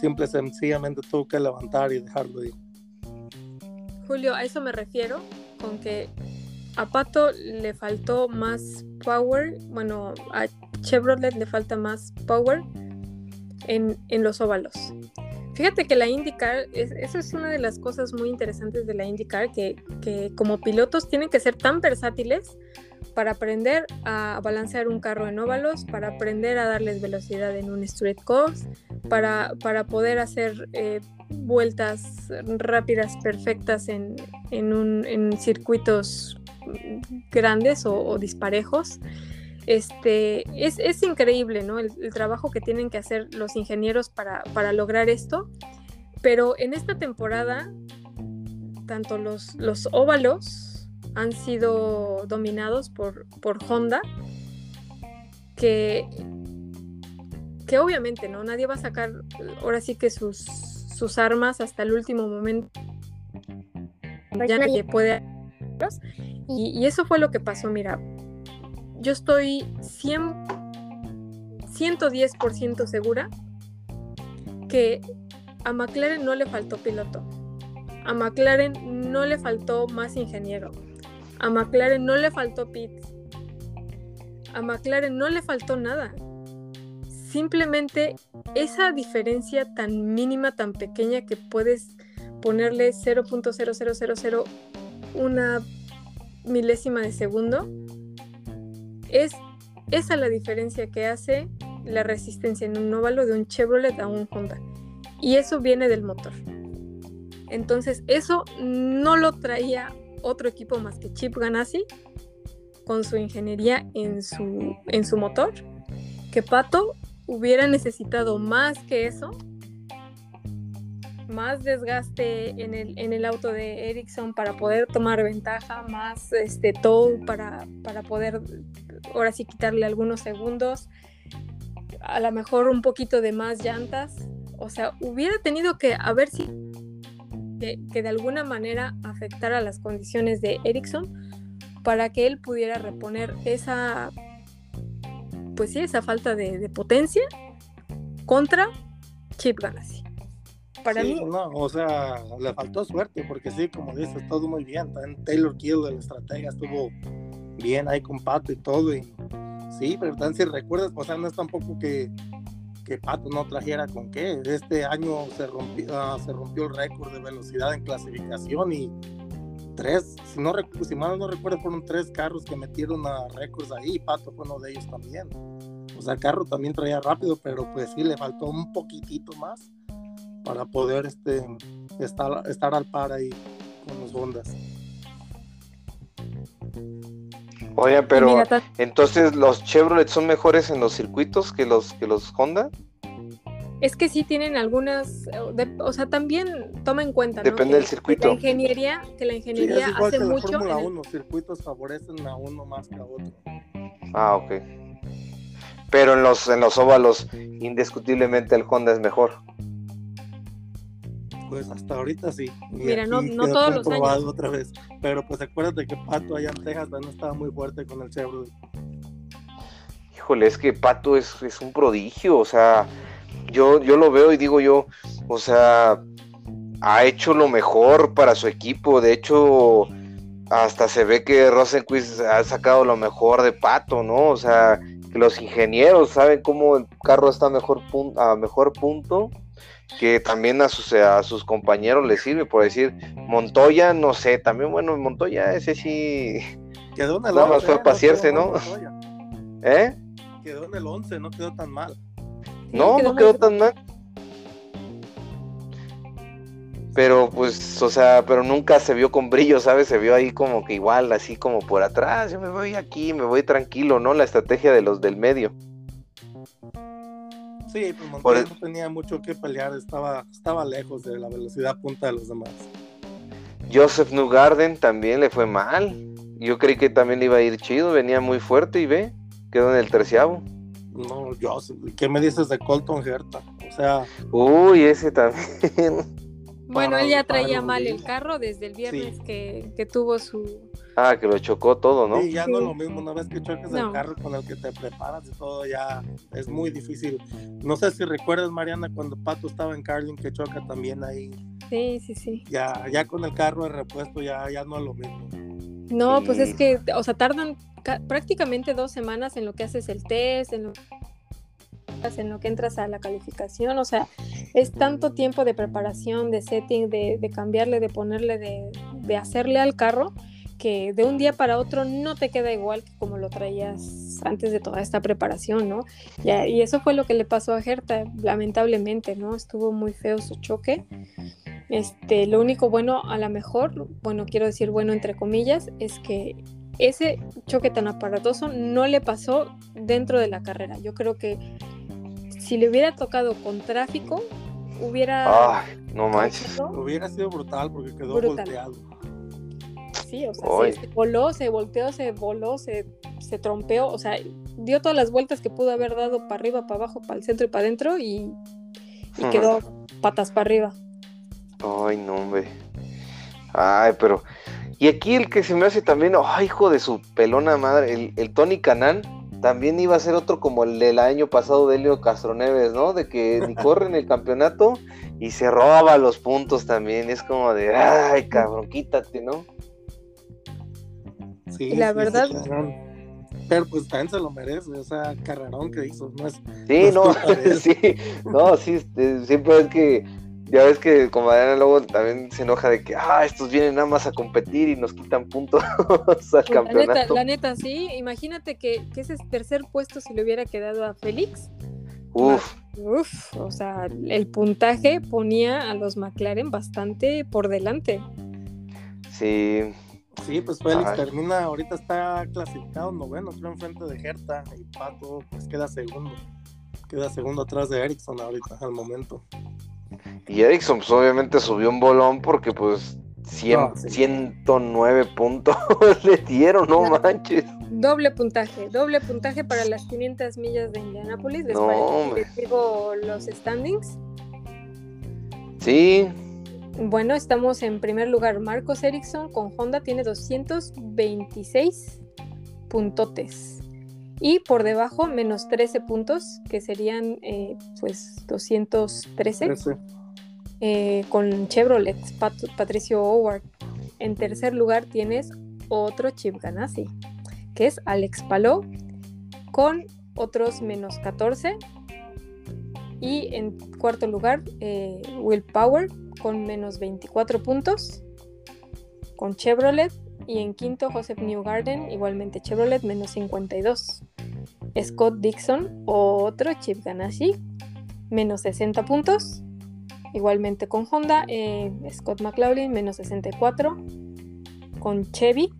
simple sencillamente tuvo que levantar y dejarlo ir. Julio, a eso me refiero, con que a Pato le faltó más power, bueno, a Chevrolet le falta más power en, en los óvalos. Fíjate que la IndyCar, es, es una de las cosas muy interesantes de la IndyCar, que, que como pilotos tienen que ser tan versátiles para aprender a balancear un carro en óvalos, para aprender a darles velocidad en un straight course, para, para poder hacer eh, vueltas rápidas, perfectas en, en, un- en circuitos grandes o, o disparejos. Este, es, es increíble, ¿no? El, el trabajo que tienen que hacer los ingenieros para, para lograr esto. Pero en esta temporada, tanto los, los óvalos han sido dominados por, por Honda, que, que obviamente, ¿no? Nadie va a sacar ahora sí que sus, sus armas hasta el último momento. Ya nadie puede. Y, eso fue lo que pasó, mira. Yo estoy 100, 110% segura que a McLaren no le faltó piloto. A McLaren no le faltó más ingeniero. A McLaren no le faltó pit. A McLaren no le faltó nada. Simplemente esa diferencia tan mínima, tan pequeña que puedes ponerle 0.0000 una milésima de segundo, es esa la diferencia que hace la resistencia en un óvalo de un Chevrolet a un Honda. Y eso viene del motor. Entonces, eso no lo traía otro equipo más que Chip Ganassi con su ingeniería en su, en su motor. Que Pato hubiera necesitado más que eso, más desgaste en el, en el auto de Ericsson para poder tomar ventaja, más este tow para, para poder ahora sí quitarle algunos segundos, a lo mejor un poquito de más llantas, o sea, hubiera tenido que a ver si que, que de alguna manera afectara las condiciones de Ericsson para que él pudiera reponer esa pues sí, esa falta de, de potencia contra Chip Ganassi. Para Sí, mí, no, o sea, le faltó suerte, porque sí, como dices, todo muy bien. También Taylor Kill, el estratega, estuvo bien ahí con Pato y todo. Y sí, pero también si recuerdas, o sea, no es tampoco que, que Pato no trajera con qué. Este año se rompió, ah, se rompió el récord de velocidad en clasificación y tres, si, no, si mal no recuerdo, fueron tres carros que metieron a récords ahí y Pato fue uno de ellos también. O sea, el carro también traía rápido, pero pues sí, le faltó un poquitito más para poder este, estar, estar al par ahí con los Hondas. Oye, pero mira, entonces los Chevrolet son mejores en los circuitos que los que los Honda. es que sí tienen algunas, de- o sea, también toma en cuenta. Depende que- del circuito. Que la ingeniería, que la Sí, ingeniería es igual hace que la mucho. Fórmula el- 1, circuitos favorecen a uno más que a otro. Ah, ok. Pero en los en los óvalos indiscutiblemente el Honda es mejor. Pues hasta ahorita sí. Y Mira, no- no todos los años. otra vez. Pero pues acuérdate que Pato allá en Texas también estaba muy fuerte con el Chevrolet. Híjole, es que Pato es, es un prodigio, o sea, yo, yo lo veo y digo yo, o sea, ha hecho lo mejor para su equipo, de hecho, hasta se ve que Rosenquist ha sacado lo mejor de Pato, ¿no? O sea, que los ingenieros saben cómo el carro está a mejor, pun- a mejor punto, que también a sus, a sus compañeros les sirve, por decir, Montoya, no sé, también, bueno, Montoya, ese sí, Quedó en el Nada más 11, fue ¿eh? a pasearse, quedó ¿no? Montoya. ¿eh? Quedó en el 11, no quedó tan mal. No, quedó no quedó tan mal. Pero pues, o sea, pero nunca se vio con brillo, ¿sabes? Se vio ahí como que igual, así como por atrás, yo me voy aquí, me voy tranquilo, ¿no? La estrategia de los del medio. Sí, pues Montoya el- no tenía mucho que pelear, estaba, estaba lejos de la velocidad punta de los demás. Joseph Newgarden también le fue mal. Yo creí que también le iba a ir chido, venía muy fuerte y ve, quedó en el terciavo. No, yo, ¿qué me dices de Colton Herta? O sea, Uy, ese también. Bueno, él ya traía mal el carro desde el viernes Sí. que, que tuvo su... ah, que lo chocó todo, ¿no? sí, ya no es lo mismo, una vez que choques No. el carro con el que te preparas y todo, ya es muy difícil. No sé si recuerdas, Mariana, cuando Pato estaba en Carlin, que choca también ahí, Sí, sí, sí. ya, ya con el carro de repuesto, ya, ya no es lo mismo. No, pues es que, o sea, tardan ca- prácticamente dos semanas en lo que haces el test, en lo, en lo que entras a la calificación, o sea, es tanto tiempo de preparación, de setting, de, de cambiarle, de ponerle, de, de hacerle al carro, que de un día para otro no te queda igual que como lo traías antes de toda esta preparación, ¿no? Y eso fue lo que le pasó a Gerta, lamentablemente, ¿no? Estuvo muy feo su choque. Este, lo único bueno, a lo mejor, bueno, quiero decir bueno entre comillas, es que ese choque tan aparatoso no le pasó dentro de la carrera. Yo creo que si le hubiera tocado con tráfico, hubiera... Ay, no manches. Hubiera sido brutal porque quedó Brutal. volteado. Sí, o sea, se, voló, se volteó, se voló, se, se trompeó, o sea, dio todas las vueltas que pudo haber dado para arriba, para abajo, para el centro y para adentro y, y quedó patas para arriba. Ay, no, hombre. Ay, pero. Y aquí el que se me hace también, ay, hijo de su pelona madre, el, el Tony Canán, también iba a ser otro como el del año pasado de Elio Castroneves, ¿no? De que ni corre en el campeonato y se roba los puntos también. Es como de, ay, cabrón, quítate, ¿no? Sí, Y la sí, verdad-. Pero pues también se lo merece, o sea, carrerón que hizo, no es Sí, No no, sí, no, sí, este, siempre es que, ya ves que como Adriana luego también se enoja de que, ah, estos vienen nada más a competir y nos quitan puntos al Pues, la, neta, campeonato. la neta, sí, imagínate que, que ese tercer puesto si le hubiera quedado a Félix, Uf, Uf, o sea, el puntaje ponía a los McLaren bastante por delante. sí, Sí, pues Félix Ay. termina, ahorita está clasificado noveno, creo, enfrente de Herta y Pato pues queda segundo. Queda segundo atrás de Ericsson ahorita, al momento. y Erickson pues obviamente subió un bolón porque pues 100, No, sí. 109 puntos le dieron, no manches. Doble puntaje, doble puntaje para las 500 millas de Indianápolis. ¿Les No, les digo los standings? Sí, Bueno, estamos en primer lugar. Marcos Ericsson con Honda tiene 226 puntotes. Y por debajo, menos 13 puntos, que serían eh, pues 213 Ese. eh, con Chevrolet, Pat- Patricio Howard. En tercer lugar tienes otro Chip Ganassi, que es Alex Palou, con otros menos 14. Y en cuarto lugar, eh, Will Power, con menos 24 puntos, con Chevrolet. Y en quinto, Joseph Newgarden, igualmente Chevrolet, menos 52. Scott Dixon, otro Chip Ganassi, menos 60 puntos. Igualmente con Honda, eh, Scott McLaughlin, menos 64. Con Chevy,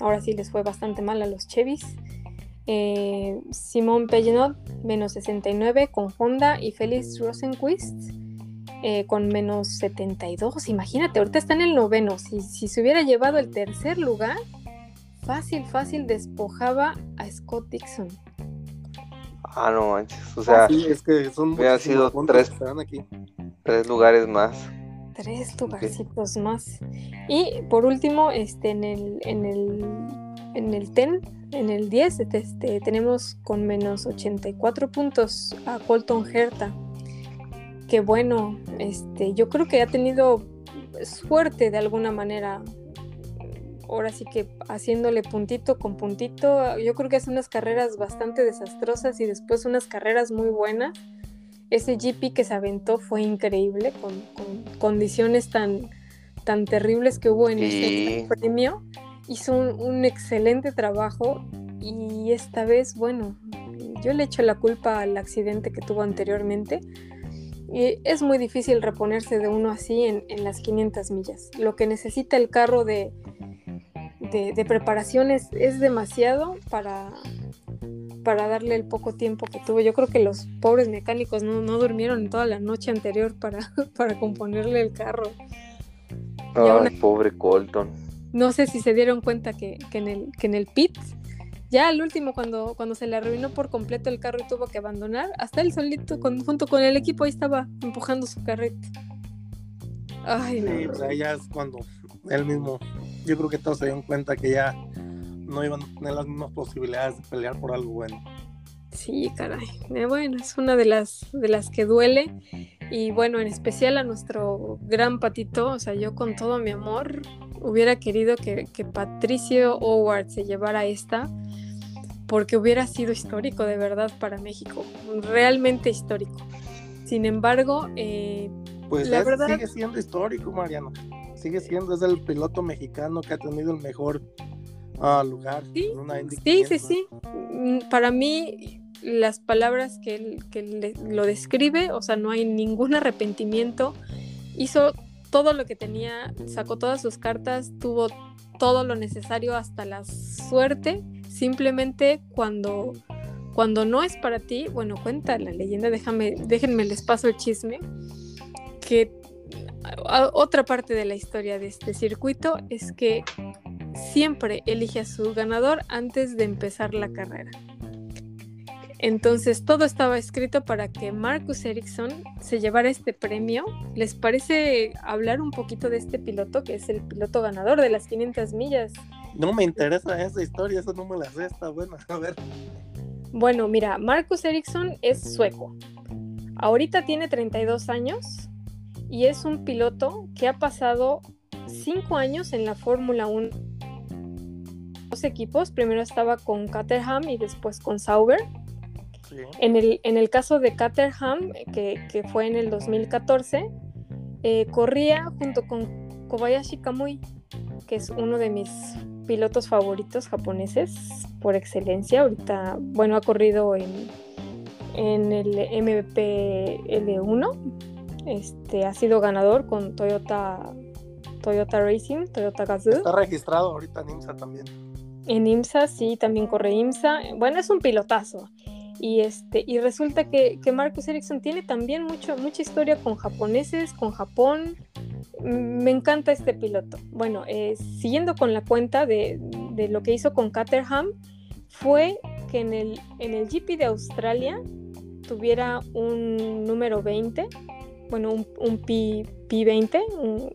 ahora sí les fue bastante mal a los Chevys. Eh, Pellenot, menos 69 con Honda. Y Félix Rosenquist, eh, con menos 72. Imagínate, ahorita está en el noveno. Si, si se hubiera llevado el tercer lugar, fácil, fácil despojaba a Scott Dixon. ah, no manches, o sea, sí, es que son hubiera muchísimos sido tres. aquí. tres lugares más. Tres lugarcitos más. Y por último, este, en el, en el, en el TEN, en el 10, este, tenemos con menos 84 puntos a Colton Herta. Que bueno, este, yo creo que ha tenido suerte de alguna manera. Ahora sí que haciéndole puntito con puntito, yo creo que hace unas carreras bastante desastrosas y después unas carreras muy buenas ese GP que se aventó fue increíble, con, condiciones tan, tan terribles que hubo en ese premio. Hizo un, excelente trabajo y esta vez, bueno, yo le echo la culpa al accidente que tuvo anteriormente. Y es muy difícil reponerse de uno así en, las 500 millas. Lo que necesita el carro de, de, preparación es, es demasiado para, para darle el poco tiempo que tuvo. Yo creo que los pobres mecánicos no, durmieron toda la noche anterior para, para componerle el carro. Ay, pobre Colton. No sé si se dieron cuenta que, en, el, que en el pit, ya al último, cuando, cuando se le arruinó por completo el carro y tuvo que abandonar, hasta él solito, junto con el equipo, ahí estaba empujando su carreta. Ay, sí, pues ahí ya es cuando él mismo, yo creo que todos se dieron cuenta que ya no iban a tener las mismas posibilidades de pelear por algo bueno. Sí, caray. Eh, bueno, es una de las, de las que duele. Y bueno, en especial a nuestro gran patito, o sea, yo con todo mi amor hubiera querido que, Patricio Howard se llevara esta, porque hubiera sido histórico de verdad para México, realmente histórico. Sin embargo, eh, pues la verdad... sigue siendo histórico, Mariano. Sigue siendo, es el piloto mexicano que ha tenido el mejor Ah, lugar. Sí, sí, sí, sí. Mm, para mí, las palabras que, que lo describe, o sea, no hay ningún arrepentimiento. Hizo todo lo que tenía, sacó todas sus cartas, tuvo todo lo necesario hasta la suerte. Simplemente cuando, cuando no es para ti, bueno, cuenta la leyenda, déjame, déjenme les paso el chisme, que otra parte de la historia de este circuito es que siempre elige a su ganador antes de empezar la carrera. Entonces todo estaba escrito para que Marcus Ericsson se llevara este premio. ¿Les parece hablar un poquito de este piloto que es el piloto ganador de las 500 millas? No me interesa esa historia, eso no me la sé, está buena. A ver. Bueno, mira, Marcus Ericsson es sueco. Ahorita tiene 32 años y es un piloto que ha pasado 5 años en la Fórmula 1 dos equipos. Primero estaba con Caterham y después con Sauber. En, el, en el caso de Caterham, que, que fue en el 2014, eh, corría junto con Kobayashi Kamui, que es uno de mis pilotos favoritos japoneses por excelencia. Ahorita, bueno, ha corrido en, en el MVP L1. Este, ha sido ganador con Toyota Toyota Racing, Toyota Gazoo. Está registrado ahorita en IMSA también. En IMSA, sí, también corre IMSA. Bueno, es un pilotazo. Y, este, y resulta que, que Marcus Ericsson tiene también mucho, mucha historia con japoneses, con Japón. Mm, me encanta este piloto. Bueno, eh, siguiendo con la cuenta de, de, lo que hizo con Caterham, fue que en el, en el GP de Australia tuviera un número 20, bueno, un, un P, P20, un,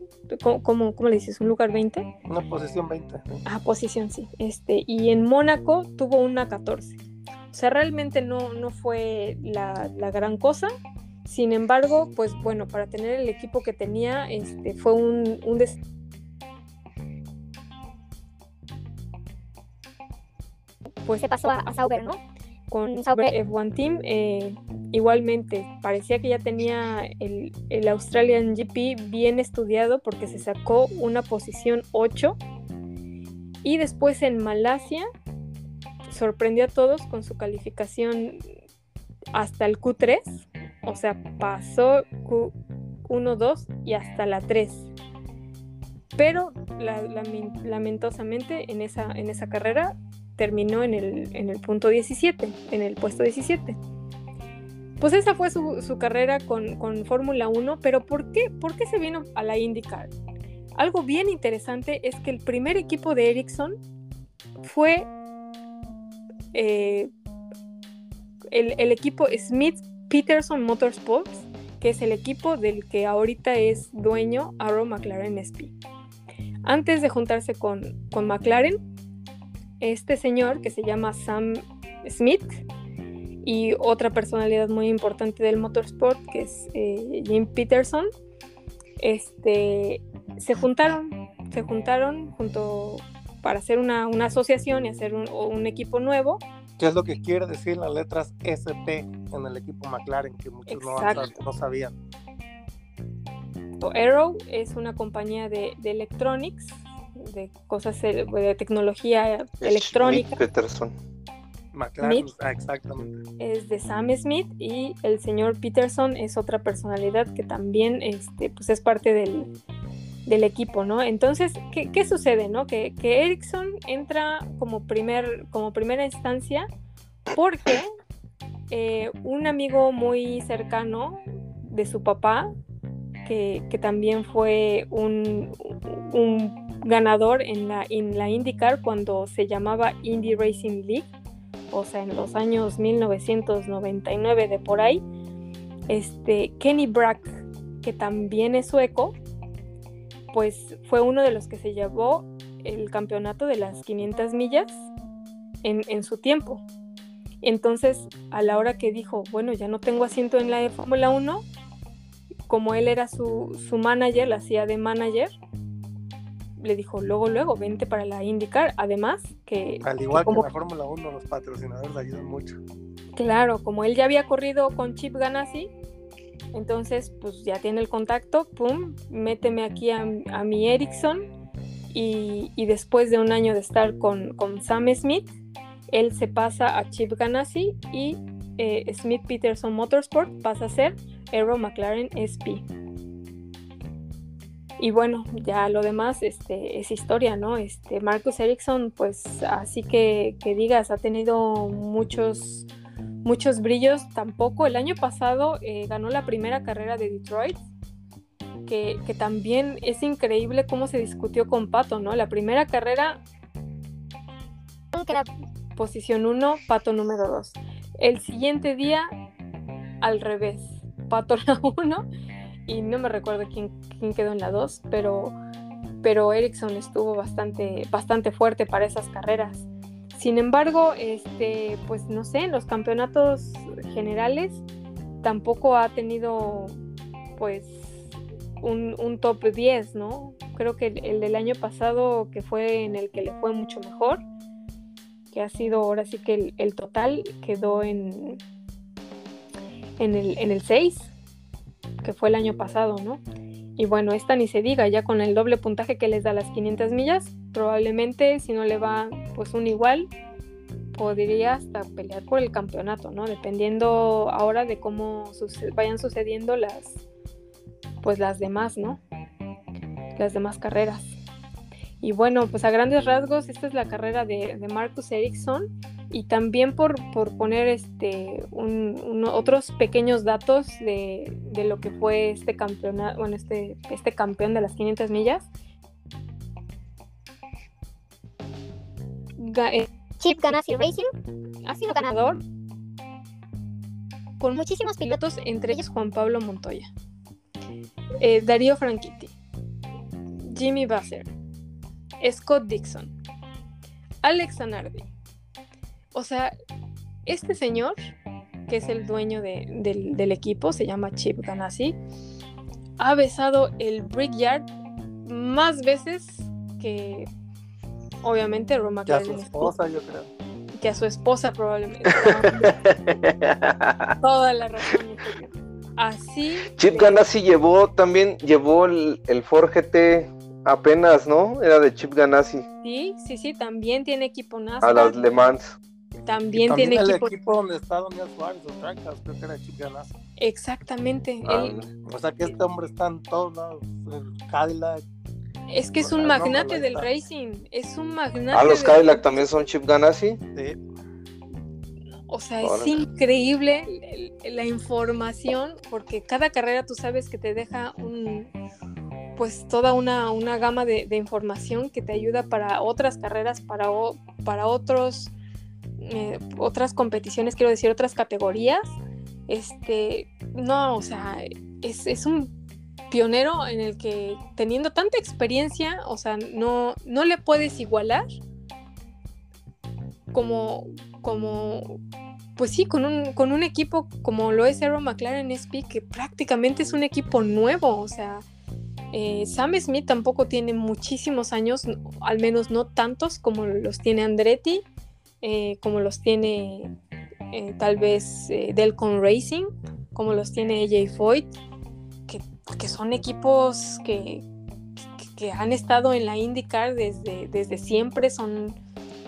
¿cómo, le dices? ¿Un lugar 20? Una posición 20. Ah, posición, sí. Este, y en Mónaco tuvo una 14. O sea, realmente no, no fue la, gran cosa. Sin embargo, pues bueno, para tener el equipo que tenía, este, fue un, un pues se pasó a, Sauber, ¿no? Con Sauber F1 Team, eh, igualmente parecía que ya tenía el, Australian GP bien estudiado porque se sacó una posición 8 y después en Malasia sorprendió a todos con su calificación hasta el Q3, o sea, pasó Q1, 2 y hasta la 3. Pero lamentosamente en esa, en esa carrera terminó en el, en el punto 17, en el puesto 17. Pues esa fue su, carrera con, Fórmula 1, pero ¿por qué? ¿por qué se vino a la IndyCar? Algo bien interesante es que el primer equipo de Ericsson fue eh, el, equipo Smith Peterson Motorsports, que es el equipo del que ahorita es dueño Arrow McLaren SP. Antes de juntarse con, con McLaren, este señor que se llama Sam Smith y otra personalidad muy importante del motorsport que es eh, Jim Peterson, este, se juntaron, se juntaron junto para hacer una, una asociación y hacer un, un, equipo nuevo. ¿Qué es lo que quiere decir las letras SP en el equipo McLaren que muchos no, no, sabían? Arrow es una compañía de, de electronics, de cosas de tecnología electrónica. Peterson. McLaren, ah, exactamente. Es de Sam Smith y el señor Peterson es otra personalidad que también este, pues es parte del, del equipo, ¿no? Entonces, ¿qué, sucede, no? Que, que, entra como, primer, como primera instancia porque eh, un amigo muy cercano de su papá, que, que también fue un, un ganador en la, en la IndyCar cuando se llamaba Indy Racing League, o sea, en los años 1999 de por ahí, este, Kenny Brack, que también es sueco, pues fue uno de los que se llevó el campeonato de las 500 millas en, en su tiempo. Entonces, a la hora que dijo, bueno, ya no tengo asiento en la Fórmula 1, como él era su, su manager, la hacía de manager, le dijo, luego, luego, vente para la IndyCar. Además, que... Al igual que, como, que la Fórmula 1, los patrocinadores ayudan mucho. Claro, como él ya había corrido con Chip Ganassi, entonces pues ya tiene el contacto, pum, méteme aquí a, a mi Ericsson. Y, y, después de un año de estar con, con, Sam Smith, él se pasa a Chip Ganassi y eh, Smith Peterson Motorsport pasa a ser Aero McLaren SP. Y bueno, ya lo demás este, es historia, ¿no? Este, Marcus Ericsson, pues así que, que digas, ha tenido muchos, muchos brillos. Tampoco el año pasado eh, ganó la primera carrera de Detroit, que, que, también es increíble cómo se discutió con Pato, ¿no? La primera carrera, posición 1, Pato número 2. El siguiente día, al revés, Pato la 1 y no me recuerdo quién, quién quedó en la 2, pero, pero Ericsson estuvo bastante, bastante fuerte para esas carreras. Sin embargo, este, pues no sé, en los campeonatos generales tampoco ha tenido pues un, top 10, ¿no? Creo que el, el, del año pasado, que fue en el que le fue mucho mejor, que ha sido ahora sí que el, el total quedó en, en, el, en el 6 que fue el año pasado, ¿no? Y bueno, esta ni se diga, ya con el doble puntaje que les da las 500 millas, probablemente si no le va pues un igual, podría hasta pelear por el campeonato, ¿no? Dependiendo ahora de cómo vayan sucediendo las, pues las demás, ¿no? Las demás carreras. Y bueno, pues a grandes rasgos, esta es la carrera de, de Marcus Ericsson y también por, por poner este, un, un, otros pequeños datos de, de, lo que fue este campeonato, bueno, este, este campeón de las 500 millas. Eh, Chip Ganassi Racing ha sido ganador con muchísimos pilotos, entre ellos Juan Pablo Montoya, eh, Darío Franchitti, Jimmy Basser, Scott Dixon, Alex Zanardi, o sea, este señor, que es el dueño de, del, del, equipo, se llama Chip Ganassi, ha besado el Brickyard más veces que, obviamente, Roma que a su esposa, yo creo. Que a su esposa, probablemente. Toda la razón. Así. Chip Ganassi llevó también, llevó el, el Ford GT apenas, ¿no? Era de Chip Ganassi. Sí, sí, sí, también tiene equipo NASCAR. A las Le Mans. También, también tiene el equipo... equipo donde está Daniel Suárez, o creo que era Chip Ganassi. Exactamente. Ah, él... O sea que este hombre está en todos lados. El Cadillac. Es que es un magnate del racing. Es un magnate. Ah, los del... Cadillac también son Chip Ganassi. Sí. O sea, es increíble la información porque cada carrera tú sabes que te deja un, pues toda una, una gama de, información que te ayuda para otras carreras, para, para otros, eh, otras competiciones, quiero decir, otras categorías. Este, no, o sea, es, es un pionero en el que teniendo tanta experiencia, o sea, no, no le puedes igualar como, como, pues sí, con un, con un equipo como lo es Aero McLaren SP, que prácticamente es un equipo nuevo, o sea, eh, Sam Smith tampoco tiene muchísimos años, al menos no tantos como los tiene Andretti, eh, como los tiene eh, tal vez Delcon Racing, como los tiene AJ Foyt, que, que son equipos que, que, han estado en la IndyCar desde, desde siempre, son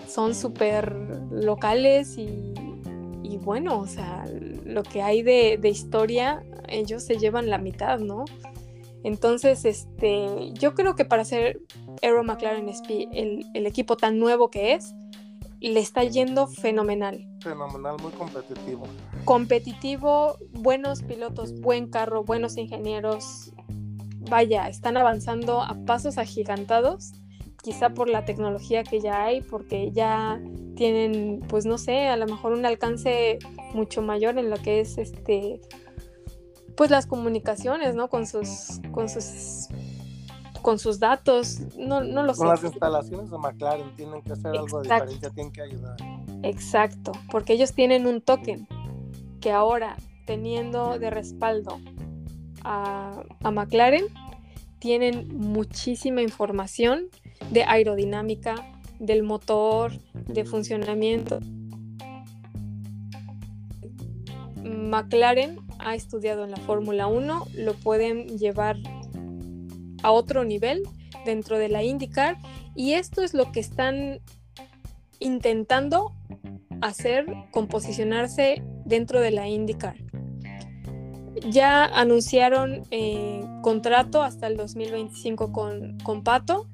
son súper locales y, y, bueno, o sea, lo que hay de, de, historia, ellos se llevan la mitad, ¿no? Entonces, este, yo creo que para ser Aero McLaren SP, el, el equipo tan nuevo que es, le está yendo fenomenal. Fenomenal, muy competitivo. Competitivo, buenos pilotos, buen carro, buenos ingenieros. Vaya, están avanzando a pasos agigantados quizá por la tecnología que ya hay, porque ya tienen, pues no sé, a lo mejor un alcance mucho mayor en lo que es este, pues las comunicaciones, ¿no? Con sus, con sus, con sus datos, no, no lo sé. Con las instalaciones de McLaren tienen que hacer algo diferente, tienen que ayudar. Exacto, porque ellos tienen un token que ahora teniendo de respaldo a, a McLaren, tienen muchísima información de aerodinámica, del motor, de funcionamiento. McLaren ha estudiado en la Fórmula 1, lo pueden llevar a otro nivel dentro de la IndyCar y esto es lo que están intentando hacer con posicionarse dentro de la IndyCar. Ya anunciaron eh, contrato hasta el 2025 con, con Pato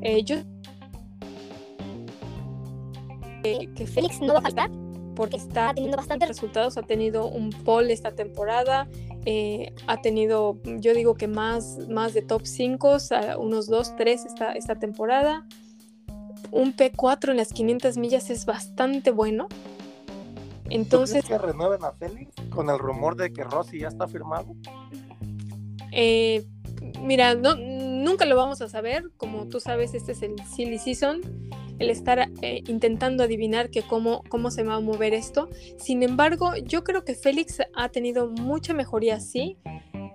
ellos eh, que Félix no va a faltar porque está teniendo bastantes resultados, ha tenido un pole esta temporada, eh, ha tenido, yo digo que más, más de top 5, unos 2, 3 esta, esta temporada. Un P4 en las 500 millas es bastante bueno. Entonces, que renueven a Félix con el rumor de que Rossi ya está firmado? Eh, mira, no, nunca lo vamos a saber. Como tú sabes, este es el silly season. El estar eh, intentando adivinar que cómo, cómo se va a mover esto. Sin embargo, yo creo que Félix ha tenido mucha mejoría, sí.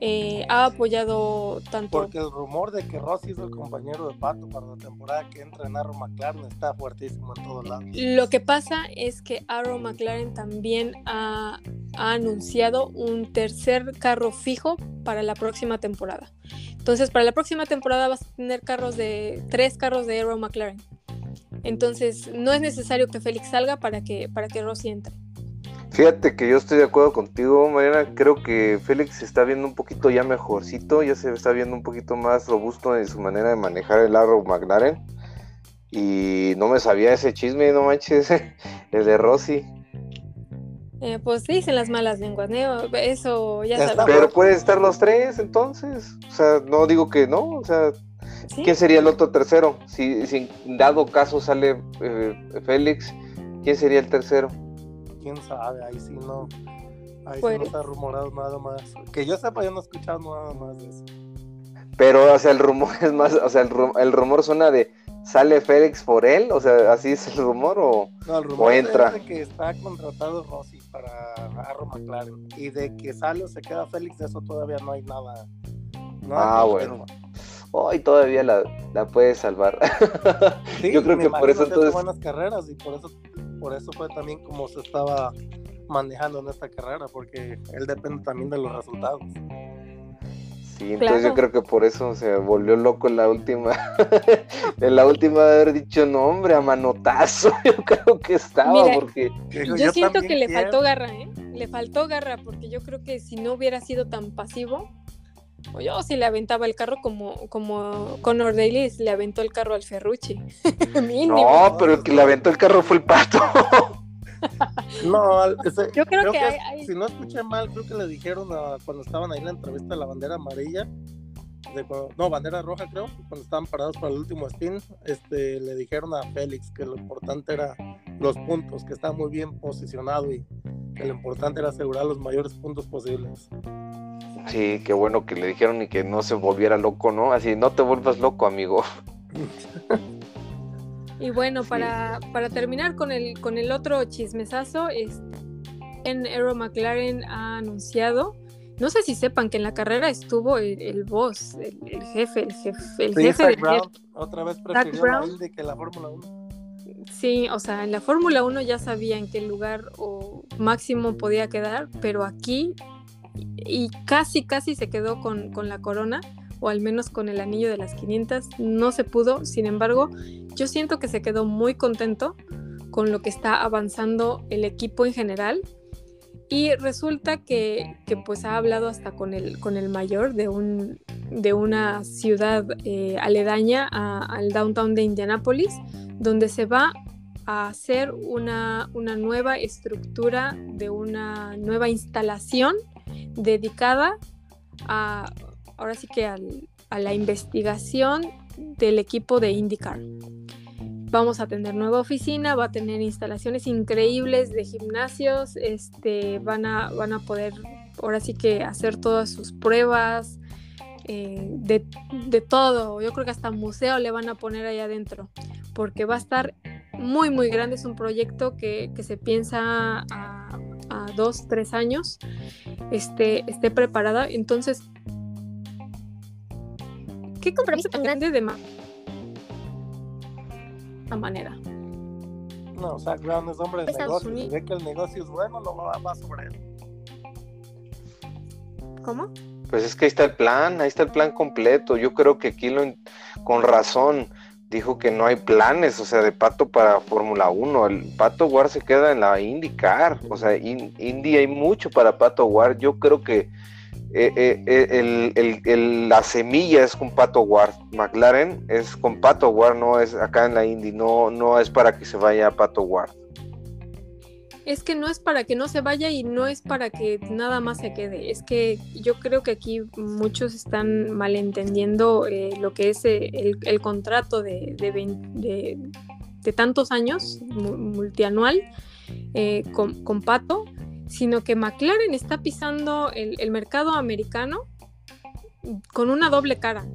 Eh, ha apoyado tanto. Porque el rumor de que Rossi es el compañero de Pato para la temporada que entra en Arrow McLaren está fuertísimo en todos lados. Lo que pasa es que Arrow McLaren también ha, ha anunciado un tercer carro fijo para la próxima temporada. Entonces, para la próxima temporada vas a tener carros de tres carros de Aero McLaren. Entonces, no es necesario que Félix salga para que, para que Rossi entre. Fíjate que yo estoy de acuerdo contigo, Mariana. Creo que Félix se está viendo un poquito ya mejorcito, ya se está viendo un poquito más robusto en su manera de manejar el Arrow McLaren. Y no me sabía ese chisme, no manches, el de Rossi. Eh, pues dicen las malas lenguas, ¿no? Eso ya sabes. Pero pueden estar los tres entonces. O sea, no digo que no. O sea, ¿quién sería el otro tercero? Si, si dado caso sale eh, Félix, ¿quién sería el tercero? Quién sabe, ahí sí no. Ahí sí no pues está rumorado nada más. Que yo sepa, yo no he escuchado nada más de eso. Pero, o sea, el rumor es más, o sea, el, el rumor suena de ¿Sale Félix por él? O sea, ¿así es el rumor o, no, el rumor entra? Es de que está contratado Rossi para Arrow McLaren y de que sale o se queda Félix, de eso todavía no hay nada. ah, bueno. Hoy todavía la, la puede salvar. Yo creo que por eso entonces... buenas carreras y por eso, por eso fue también como se estaba manejando en esta carrera, porque él depende también de los resultados. Sí, entonces yo creo que por eso se volvió loco en la última, en la última de haber dicho no hombre, a manotazo, yo creo que estaba, porque yo, siento que le faltó garra, ¿eh? Le faltó garra, porque yo creo que si no hubiera sido tan pasivo, yo sí le aventaba el carro como, como Conor Daly le aventó el carro al Ferrucci. no, pero el que le aventó el carro fue el pato. No, yo creo, que, si no escuché mal, creo que le dijeron cuando estaban ahí en la entrevista de la bandera amarilla, no, bandera roja creo, cuando estaban parados para el último spin, este, le dijeron a Félix que lo importante era los puntos, que estaba muy bien posicionado y que lo importante era asegurar los mayores puntos posibles. Sí, qué bueno que le dijeron y que no se volviera loco, ¿no? Así, no te vuelvas loco, amigo. Y bueno, Sí. para, para terminar con el, con el otro chismesazo, es, en Aero McLaren ha anunciado, no sé si sepan que en la carrera estuvo el, el boss, el, el jefe, el jefe, el Sí, jefe Zach de Brown otra vez prefirió la Brown. Indy que la Fórmula 1. Sí, o sea, en la Fórmula 1 ya sabía en qué lugar o máximo podía quedar, pero aquí y casi, casi se quedó con, con la corona, o al menos con el anillo de las 500, no se pudo, sin embargo, yo siento que se quedó muy contento con lo que está avanzando el equipo en general. Y resulta que, que, pues ha hablado hasta con el, con el mayor de, un, de una ciudad eh, aledaña a- al downtown de Indianápolis, donde se va a hacer una, una nueva estructura de una nueva instalación dedicada a, ahora sí que a la investigación del equipo de IndyCar. Vamos a tener nueva oficina, va a tener instalaciones increíbles de gimnasios, este, van, a, van a poder ahora sí que hacer todas sus pruebas, eh, de, de todo. Yo creo que hasta museo le van a poner ahí adentro, porque va a estar muy, muy grande. Es un proyecto que, que se piensa a, a dos, tres años este, esté preparada. Entonces, ¿Qué compromiso tan grande? grande de ma- la manera. No, Zach Brown es hombre de Estados negocios. Si Unidos. ve que el negocio es bueno, lo va, va sobre él. ¿Cómo? Pues es que ahí está el plan, ahí está el plan completo. Yo creo que aquí lo, en- con razón dijo que no hay planes, o sea, de Pato para Fórmula 1. El Pato War se queda en la IndyCar, o sea, in- Indy hay mucho para Pato War. Yo creo que eh, eh, eh, la semilla es con Pato War. McLaren es con Pato War, no es acá en la Indy, no, no es para que se vaya a Pato War. Es que no es para que no se vaya y no es para que nada más se quede. Es que yo creo que aquí muchos están malentendiendo eh, lo que es eh, el, el contrato de, de, tantos años, mu- multianual, eh, con, Pato, sino que McLaren está pisando el mercado americano con una doble cara.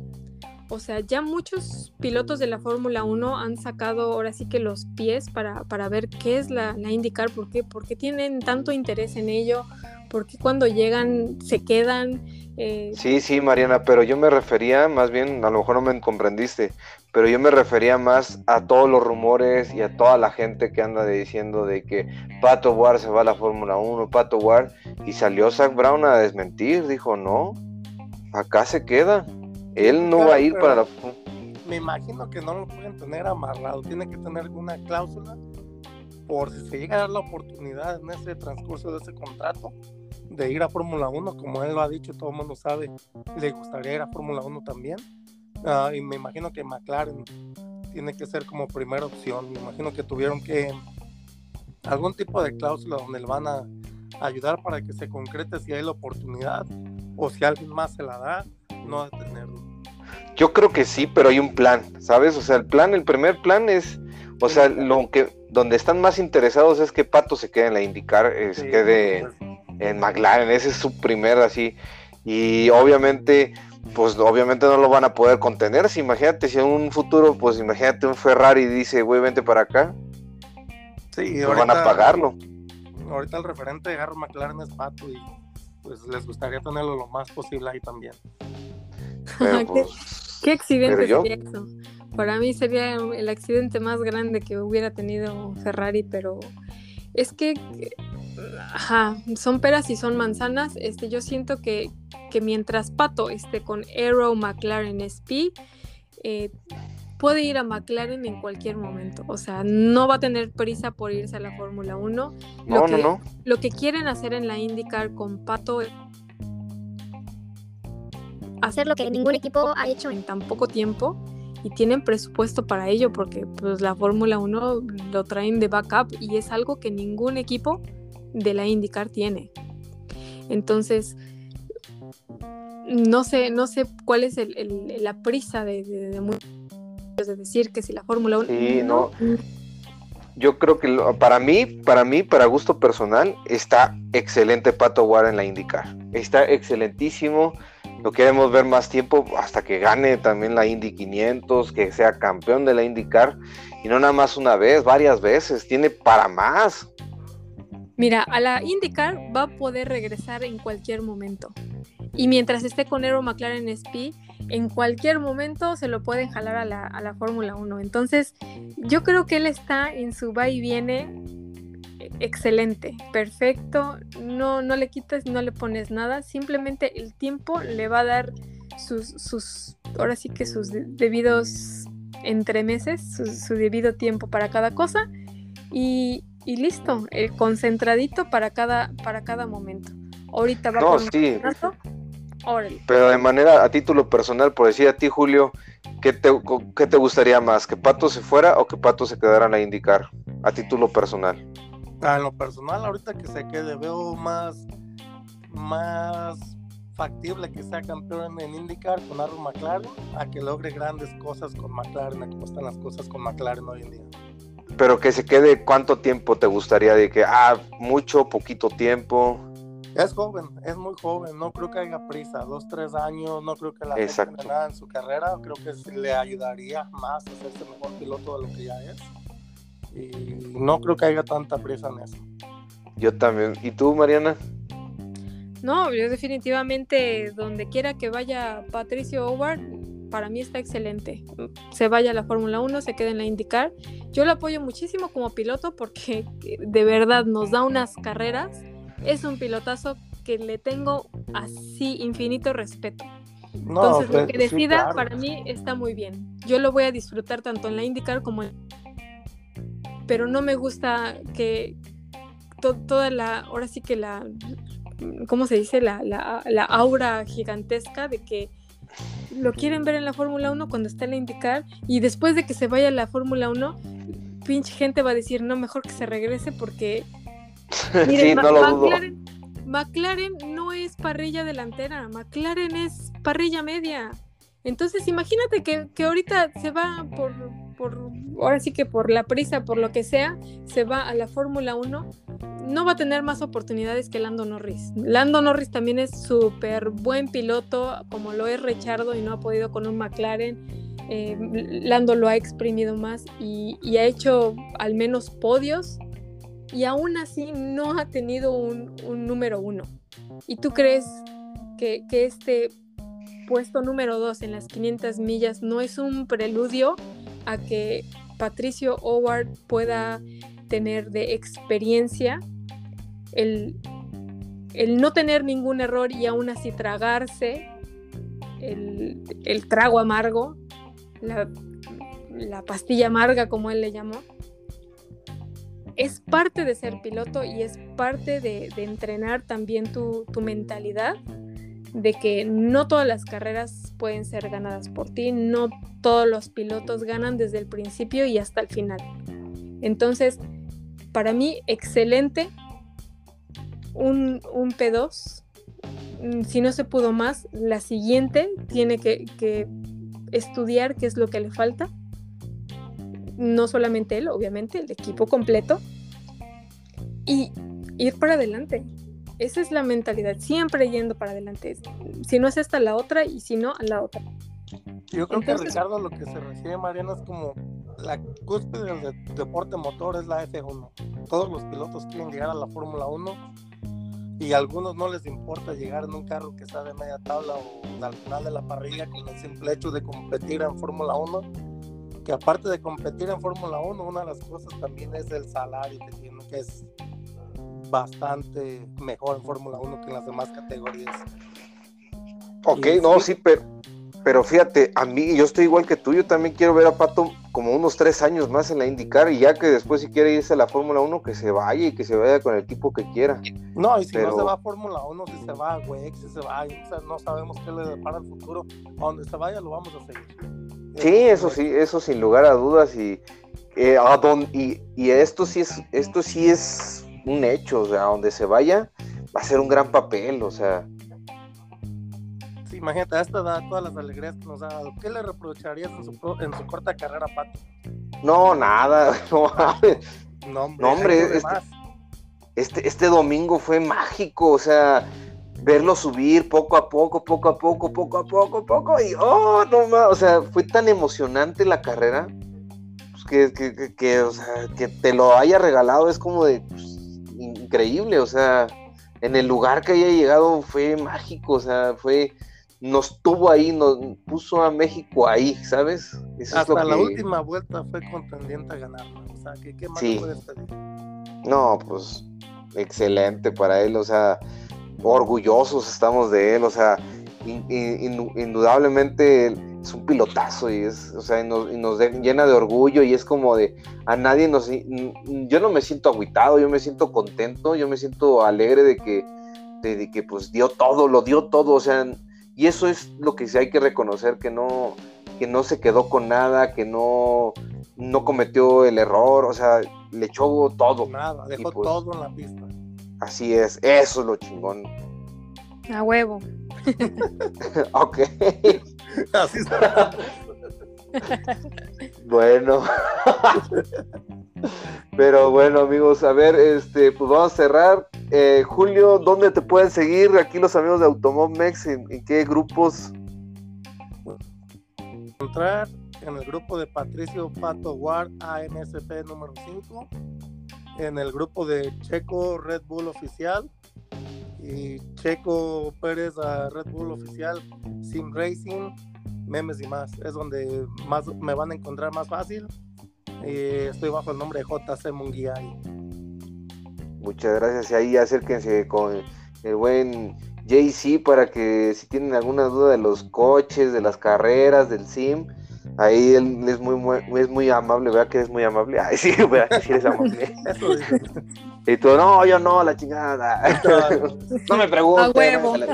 O sea, ya muchos pilotos de la Fórmula 1 han sacado ahora sí que los pies para, para ver qué es la, IndyCar, por qué, por qué tienen tanto interés en ello, por qué cuando llegan se quedan. eh, Sí, sí, Mariana, pero yo me refería, más bien, a lo mejor no me comprendiste, pero yo me refería más a todos los rumores y a toda la gente que anda diciendo de que Pato Ward se va a la Fórmula 1, Pato Ward, y salió Zach Brown a desmentir, dijo, no, acá se queda, él no Claro, va a ir para la... Me imagino que no lo pueden tener amarrado. Tiene que tener alguna cláusula por si se llega a dar la oportunidad en ese transcurso de ese contrato de ir a Fórmula 1, como él lo ha dicho, todo el mundo sabe, le gustaría ir a Fórmula 1 también. Ah, y me imagino que McLaren tiene que ser como primera opción. Me imagino que tuvieron que algún tipo de cláusula donde le van a ayudar para que se concrete si hay la oportunidad o si alguien más se la da, no detenerlo. Yo creo que sí, pero hay un plan, ¿sabes? O sea, el plan, el primer plan es, o sea, lo que, donde están más interesados es que Pato se quede en la IndyCar, eh, se quede en McLaren, ese es su primer así. Y obviamente, pues obviamente no lo van a poder contener. Si imagínate si en un futuro, pues imagínate un Ferrari dice, güey, vente para acá, Sí, pues van a pagarlo. Ahorita el referente de Harry McLaren es Pato y pues les gustaría tenerlo lo más posible ahí también. Pero, ¿Qué, pues, qué accidente pero yo- sería eso? Para mí sería el accidente más grande que hubiera tenido Ferrari, pero es que, ajá, son peras y son manzanas. Este, yo siento que, que mientras Pato esté con Aero McLaren SP, eh, puede ir a McLaren en cualquier momento. O sea, no va a tener prisa por irse a la Fórmula 1. no, lo no, que- no. Lo que quieren hacer en la IndyCar con Pato Hacer lo que ningún equipo ha hecho en tan poco tiempo y tienen presupuesto para ello porque pues la Fórmula 1 lo traen de backup y es algo que ningún equipo de la IndyCar tiene. Entonces, no sé, no sé cuál es el- el- la prisa de, de, de muchos de decir que si la Fórmula 1 Sí, no. yo creo que lo- para mí, para mí, para gusto personal, está excelente Pato Ward en la IndyCar. Está excelentísimo. Lo queremos ver más tiempo hasta que gane también la Indy 500, que sea campeón de la IndyCar. Y no nada más una vez, varias veces. Tiene para más. Mira, a la IndyCar va a poder regresar en cualquier momento. Y mientras esté con Aero McLaren SP, en cualquier momento se lo pueden jalar a la, a la Fórmula 1. Entonces, yo creo que él está en su va y viene excelente, perfecto. No, no le quitas, no le pones nada. Simplemente el tiempo le va a dar sus, sus ahora sí que sus de- debidos entremeses, su, su debido tiempo para cada cosa. Y, y listo, el concentradito para cada, para cada momento. Ahorita va No, un sí. Órale. Pero de manera, a título personal, por decir a ti, Julio, ¿qué te, qué te gustaría más? ¿Que Pato se fuera o que Pato se quedara en la IndyCar? A título personal. En lo personal, ahorita que se quede, veo más, más factible que sea campeón en IndyCar con Aaron McLaren a que logre grandes cosas con McLaren, a cómo están las cosas con McLaren hoy en día. Pero que se quede, ¿cuánto tiempo te gustaría? De que, ah, mucho, poquito tiempo. Es joven, es muy joven, no creo que haya prisa, dos, tres años, no creo que la en nada en su carrera, creo que le ayudaría más a hacerse mejor piloto de lo que ya es. Y no creo que haya tanta prisa en eso. Yo también. ¿Y tú, Mariana? No, yo definitivamente donde quiera que vaya Patricio Howard, para mí está excelente. Se vaya a la Fórmula 1, se quede en la IndyCar. Yo lo apoyo muchísimo como piloto porque de verdad nos da unas carreras. Es un pilotazo que le tengo así infinito respeto. No, Entonces, lo pues, que sí, decida claro. para mí está muy bien. Yo lo voy a disfrutar tanto en la IndyCar como en... Pero no me gusta que to- toda la, ahora sí que la, ¿cómo se dice? La, la, la aura gigantesca de que lo quieren ver en la Fórmula 1 cuando está en la IndyCar y después de que se vaya a la Fórmula 1, pinche gente va a decir, no, mejor que se regrese porque Miren, sí, no lo. McLaren, McLaren no es parrilla delantera, McLaren es parrilla media. Entonces, imagínate que, que ahorita se va por, por, ahora sí que por la prisa, por lo que sea, se va a la Fórmula 1, no va a tener más oportunidades que Lando Norris. Lando Norris también es súper buen piloto, como lo es Richardo y no ha podido con un McLaren. Eh, Lando lo ha exprimido más y, ha hecho al menos podios y aún así no ha tenido un, número uno. ¿Y tú crees que, que este puesto número dos en las 500 millas no es un preludio a que Patricio Howard pueda tener de experiencia el, el no tener ningún error y aún así tragarse el, el trago amargo, la, la pastilla amarga como él le llamó? es parte de ser piloto y es parte de, de entrenar también tu, tu mentalidad de que no todas las carreras pueden ser ganadas por ti, no todos los pilotos ganan desde el principio y hasta el final. Entonces, para mí, excelente un, un P2. Mm, Si no se pudo más, la siguiente tiene que, que estudiar qué es lo que le falta no solamente él, obviamente, el equipo completo, y ir para adelante. Esa es la mentalidad, siempre yendo para adelante. Si no es esta, la otra, y si no, a la otra. Yo creo que Ricardo lo que se refiere, Mariana, es como la cúspide del de- deporte motor es la F1. Todos los pilotos quieren llegar a la Fórmula 1 y a algunos no les importa llegar en un carro que está de media tabla o al final de la parrilla con el simple hecho de competir en Fórmula 1. Que aparte de competir en Fórmula 1, una de las cosas también es el salario que tiene, que es bastante mejor en Fórmula 1 que en las demás categorías. Ok, Y no, sí. pero, pero fíjate, a mí, yo estoy igual que tú, yo también quiero ver a Pato como unos tres años más en la IndyCar y ya que después si quiere irse a la Fórmula 1, que se vaya y que se vaya con el etipo que quiera. No, y si Pero- no se va a Fórmula 1, si se va a WEX, si se va, no sabemos qué le depara el futuro. A donde se vaya lo vamos a seguir. Sí, eso sí, eso sin lugar a dudas y, eh, a don- y, y esto sí es, esto sí es un hecho, o sea, donde se vaya va a ser un gran papel, o sea, Sí, imagínate, a esta edad, todas las alegrías que nos ha dado. ¿Qué le reprocharías en su, pro- en su corta carrera, Pato? no, nada, no. No, hombre, No, hombre, este-. Este, este domingo fue mágico, o sea, verlo subir poco a poco, poco a poco, poco a poco, poco, y oh, no más, o sea, fue tan emocionante la carrera, pues, que, que, que, que, o sea, que te lo haya regalado es como de pues, increíble, o sea, en el lugar que haya llegado fue mágico, o sea, fue, nos tuvo ahí, nos puso a México ahí, ¿sabes? Eso es lo Hasta la que- última vuelta fue contendiente a ganarla. O sea, ¿qué, qué más Sí. pedir? No, pues excelente para él, o sea, orgullosos estamos de él, o sea, in- in- indudablemente es un pilotazo y es, o sea, y nos, y nos de- llena de orgullo y es como de a nadie nos, n- yo no me siento agüitado, yo me siento contento, yo me siento alegre de que, de, de que pues dio todo, lo dio todo, o sea, y eso es lo que sí hay que reconocer que no, que no se quedó con nada, que no, no cometió el error, o sea, le echó todo. Nada, dejó pues- todo en la pista. Así es, eso es lo chingón. A huevo. ok, Así está. bueno. Pero bueno, amigos, a ver, este, pues vamos a cerrar. Eh, Julio, ¿dónde te pueden seguir aquí los amigos de Automomex? ¿En, en qué grupos? Entrar en el grupo de Patricio Pato Ward AMSP número 5, en el grupo de Checo Red Bull Oficial Checo Pérez a Red Bull Oficial Sim Racing, memes y más. Es donde más me van a encontrar más fácil. Estoy bajo el nombre de JC Munguía. Muchas gracias. Y ahí acérquense con el buen JC para que si tienen alguna duda de los coches, de las carreras, del sim, ahí él es muy, muy- es muy amable, ¿verdad que es muy amable? Ay, sí, ¿verdad que sí eres amable? Y tú, no, yo no, la chingada. no me preguntes. A huevo.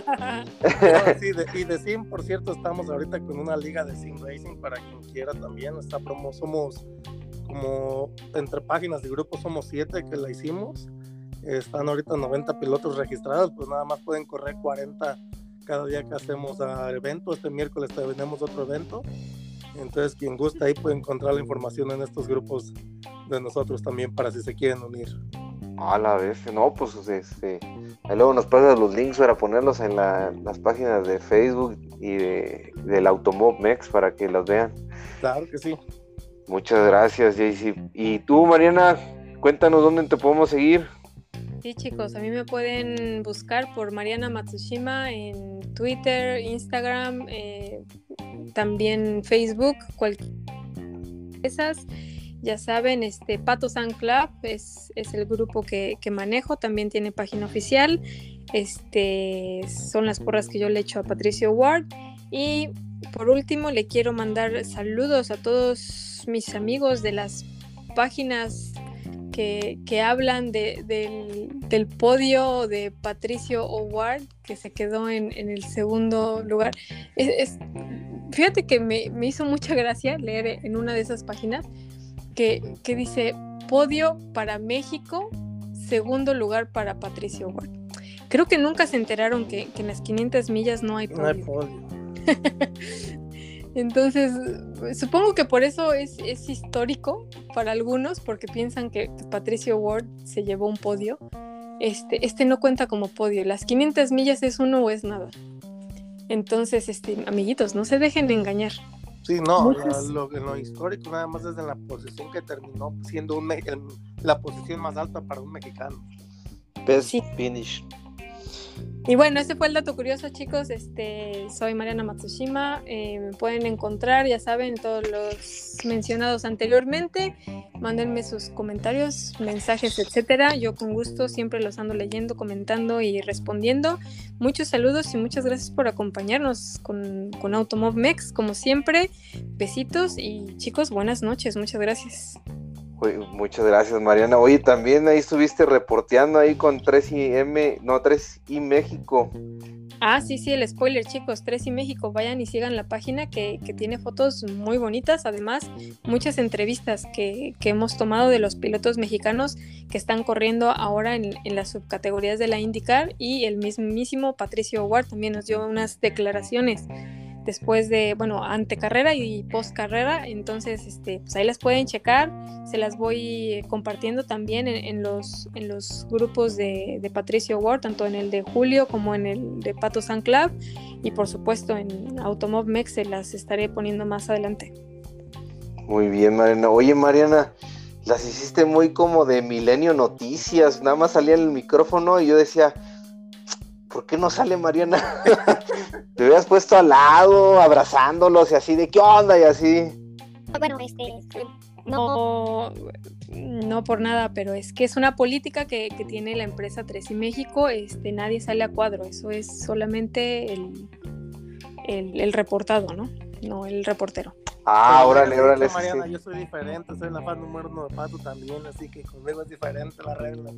No, sí, de- y de Sim, por cierto, estamos ahorita con una liga de Sim Racing para quien quiera también. Está promo, somos como entre páginas de grupo, somos siete que la hicimos. Están ahorita 90 pilotos registrados, pues nada más pueden correr 40 cada día que hacemos al evento. Este miércoles tenemos otro evento. Entonces, quien gusta ahí puede encontrar la información en estos grupos de nosotros también para si se quieren unir. A la vez, no, pues este, ahí luego nos pasas los links para ponerlos en la- las páginas de Facebook y de, del Automob Mex para que los vean. Claro que sí. Muchas gracias, JC. Y tú, Mariana, cuéntanos dónde te podemos seguir. Sí, chicos, a mí me pueden buscar por Mariana Matsushima en Twitter, Instagram, eh, también Facebook, cualquier esas. Ya saben, este Pato San Club es, es el grupo que, que manejo, también tiene página oficial. Este son las porras que yo le echo a Patricio Ward. Y por último, le quiero mandar saludos a todos mis amigos de las páginas que, que hablan de- del, del podio de Patricio Howard, que se quedó en, en el segundo lugar. Es- es- fíjate que me, me hizo mucha gracia leer en una de esas páginas que, que dice podio para México, segundo lugar para Patricio Howard. Creo que nunca se enteraron que, que en las 500 millas no hay No hay podio. Entonces, supongo que por eso es, es histórico para algunos, porque piensan que Patricio Ward se llevó un podio. Este, este no cuenta como podio. Las 500 millas es uno o es nada. Entonces, este, amiguitos, no se dejen engañar. Sí, no, lo, lo histórico nada más es en la posición que terminó siendo un me- el- la posición más alta para un mexicano. Best Sí. finish. Y bueno, ese fue el dato curioso, chicos. Este, soy Mariana Matsushima. Eh, me pueden encontrar, ya saben, todos los mencionados anteriormente. Mándenme sus comentarios, mensajes, etcétera. Yo con gusto siempre los ando leyendo, comentando y respondiendo. Muchos saludos y muchas gracias por acompañarnos con, con Automob Mex, como siempre. Besitos y chicos, buenas noches. Muchas gracias. Muchas gracias, Mariana. Oye, también ahí estuviste reporteando ahí con 3M, no, 3I México. Ah, sí, sí, el spoiler, chicos. 3 y México, vayan y sigan la página que, que tiene fotos muy bonitas. Además, muchas entrevistas que, que hemos tomado de los pilotos mexicanos que están corriendo ahora en, en las subcategorías de la IndyCar. Y el mismísimo Patricio Ward también nos dio unas declaraciones después de, bueno, ante carrera y post carrera. Entonces, este, pues ahí las pueden checar. Se las voy compartiendo también en, los, en los grupos de, de, Patricio Ward, tanto en el de Julio como en el de Pato San Club. Y por supuesto en Automob Mex se las estaré poniendo más adelante. Muy bien, Mariana. Oye, Mariana, las hiciste muy como de Milenio Noticias. Nada más salía el micrófono y yo decía, ¿por qué no sale Mariana? Te hubieras puesto al lado, abrazándolos y así, de qué onda y así. Bueno, este, no, no por nada, pero es que es una política que, tiene la empresa 3 y México, este, nadie sale a cuadro, eso es solamente el, el reportado, ¿no? No el reportero. Ah, órale, órale. Mariana, yo soy diferente, soy la fan número uno de Pato también, así que conmigo es diferente la regla.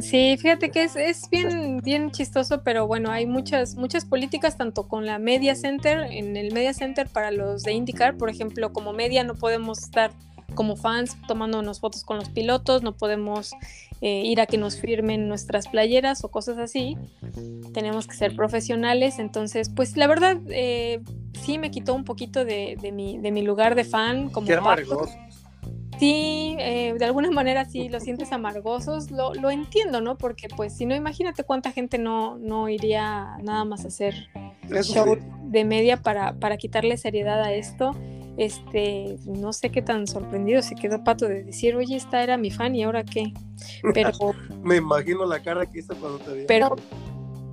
Sí, fíjate que es, es bien, bien chistoso, pero bueno, hay muchas, muchas políticas, tanto con la Media Center, en el Media Center para los de IndyCar, por ejemplo, como media no podemos estar como fans tomándonos fotos con los pilotos, no podemos eh, ir a que nos firmen nuestras playeras o cosas así. Tenemos que ser profesionales, entonces, pues la verdad, eh, sí me quitó un poquito de, mi, de mi lugar de fan. Como Qué Sí, eh, de alguna manera sí lo sientes amargosos, lo, lo, entiendo, ¿no? Porque pues si no, imagínate cuánta gente no, no iría nada más a hacer show de media para, para quitarle seriedad a esto este, no sé qué tan sorprendido se quedó Pato de decir, oye, esta era mi fan y ahora qué. Pero. Me imagino la cara que hizo cuando te vi. Pero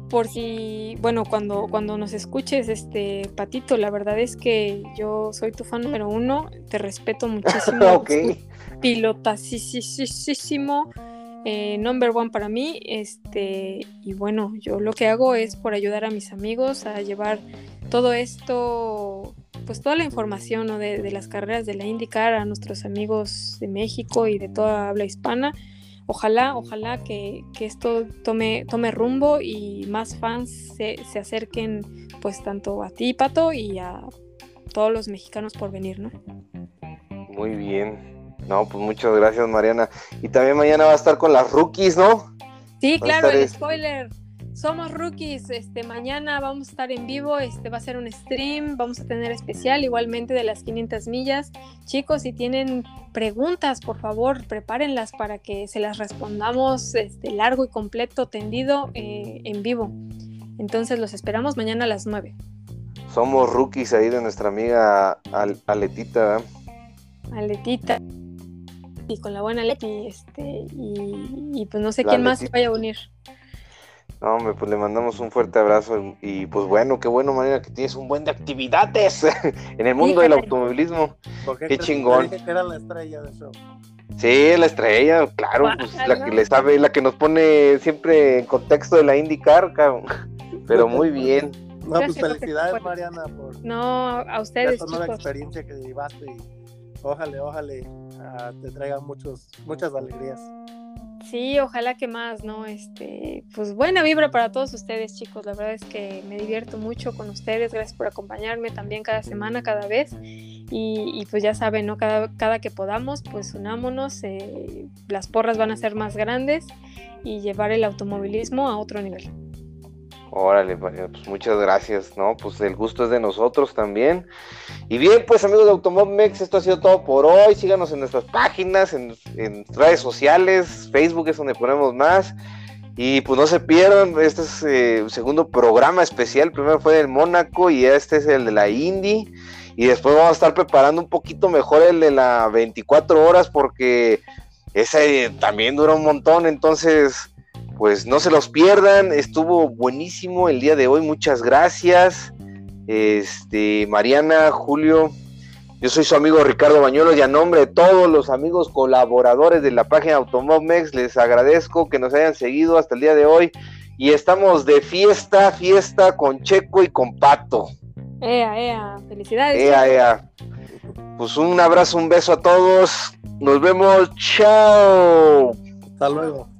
por si, bueno, cuando, cuando nos escuches, este, Patito, la verdad es que yo soy tu fan número uno, te respeto muchísimo. ok. Pilotasísimo. Eh, number one para mí, este, y bueno, yo lo que hago es por ayudar a mis amigos a llevar todo esto pues toda la información de, las carreras de la IndyCar a nuestros amigos de México y de toda habla hispana. Ojalá, ojalá que, esto tome, tome rumbo y más fans se, acerquen pues tanto a ti, Pato, y a todos los mexicanos por venir, ¿no? Muy bien. No, pues muchas gracias, Mariana. Y también mañana va a estar con las rookies, ¿no? Sí, claro, el spoiler somos rookies, este mañana vamos a estar en vivo, este va a ser un stream, vamos a tener especial igualmente de las 500 millas. Chicos, si tienen preguntas, por favor, prepárenlas para que se las respondamos este largo y completo, tendido eh, en vivo. Entonces los esperamos mañana a las 9. Somos rookies ahí de nuestra amiga Aletita. Aletita. Y con la buena Leti, este, y, pues no sé quién más se vaya a unir. No, hombre, pues le mandamos un fuerte abrazo y pues bueno, qué bueno, manera que tienes un buen de actividades en el mundo del automovilismo. Qué chingón. Que era la estrella del show. Sí, la estrella, claro, pues la que le sabe, la que nos pone siempre en contexto de la IndyCar, cabrón. Pero muy bien. No, pues felicidades, Mariana, por no, a ustedes. Esta nueva experiencia que llevaste y ojalá, ojalá ah, te traiga muchos, muchas alegrías. Sí, ojalá que más, ¿no? Este, pues buena vibra para todos ustedes, chicos. La verdad es que me divierto mucho con ustedes. Gracias por acompañarme también cada semana, cada vez. Y, pues ya saben, ¿no? Cada, cada que podamos, pues unámonos. Eh, las porras van a ser más grandes y llevar el automovilismo a otro nivel. Órale, pues muchas gracias, ¿no? Pues el gusto es de nosotros también. Y bien, pues amigos de Automobmex, esto ha sido todo por hoy. Síganos en nuestras páginas, en, redes sociales, Facebook es donde ponemos más. Y pues no se pierdan, este es el eh, segundo programa especial. primero fue del Mónaco y este es el de la Indy. Y después vamos a estar preparando un poquito mejor el de la 24 horas porque ese también dura un montón. Entonces pues no se los pierdan, estuvo buenísimo el día de hoy, muchas gracias. Este, Mariana, Julio, yo soy su amigo Ricardo Bañuelos y a nombre de todos los amigos colaboradores de la página Automomex les agradezco que nos hayan seguido hasta el día de hoy y estamos de fiesta, fiesta con Checo y con Pato. Ea, ea, felicidades. Ea, ea. Pues un abrazo, un beso a todos. Nos vemos. Chao. Hasta luego.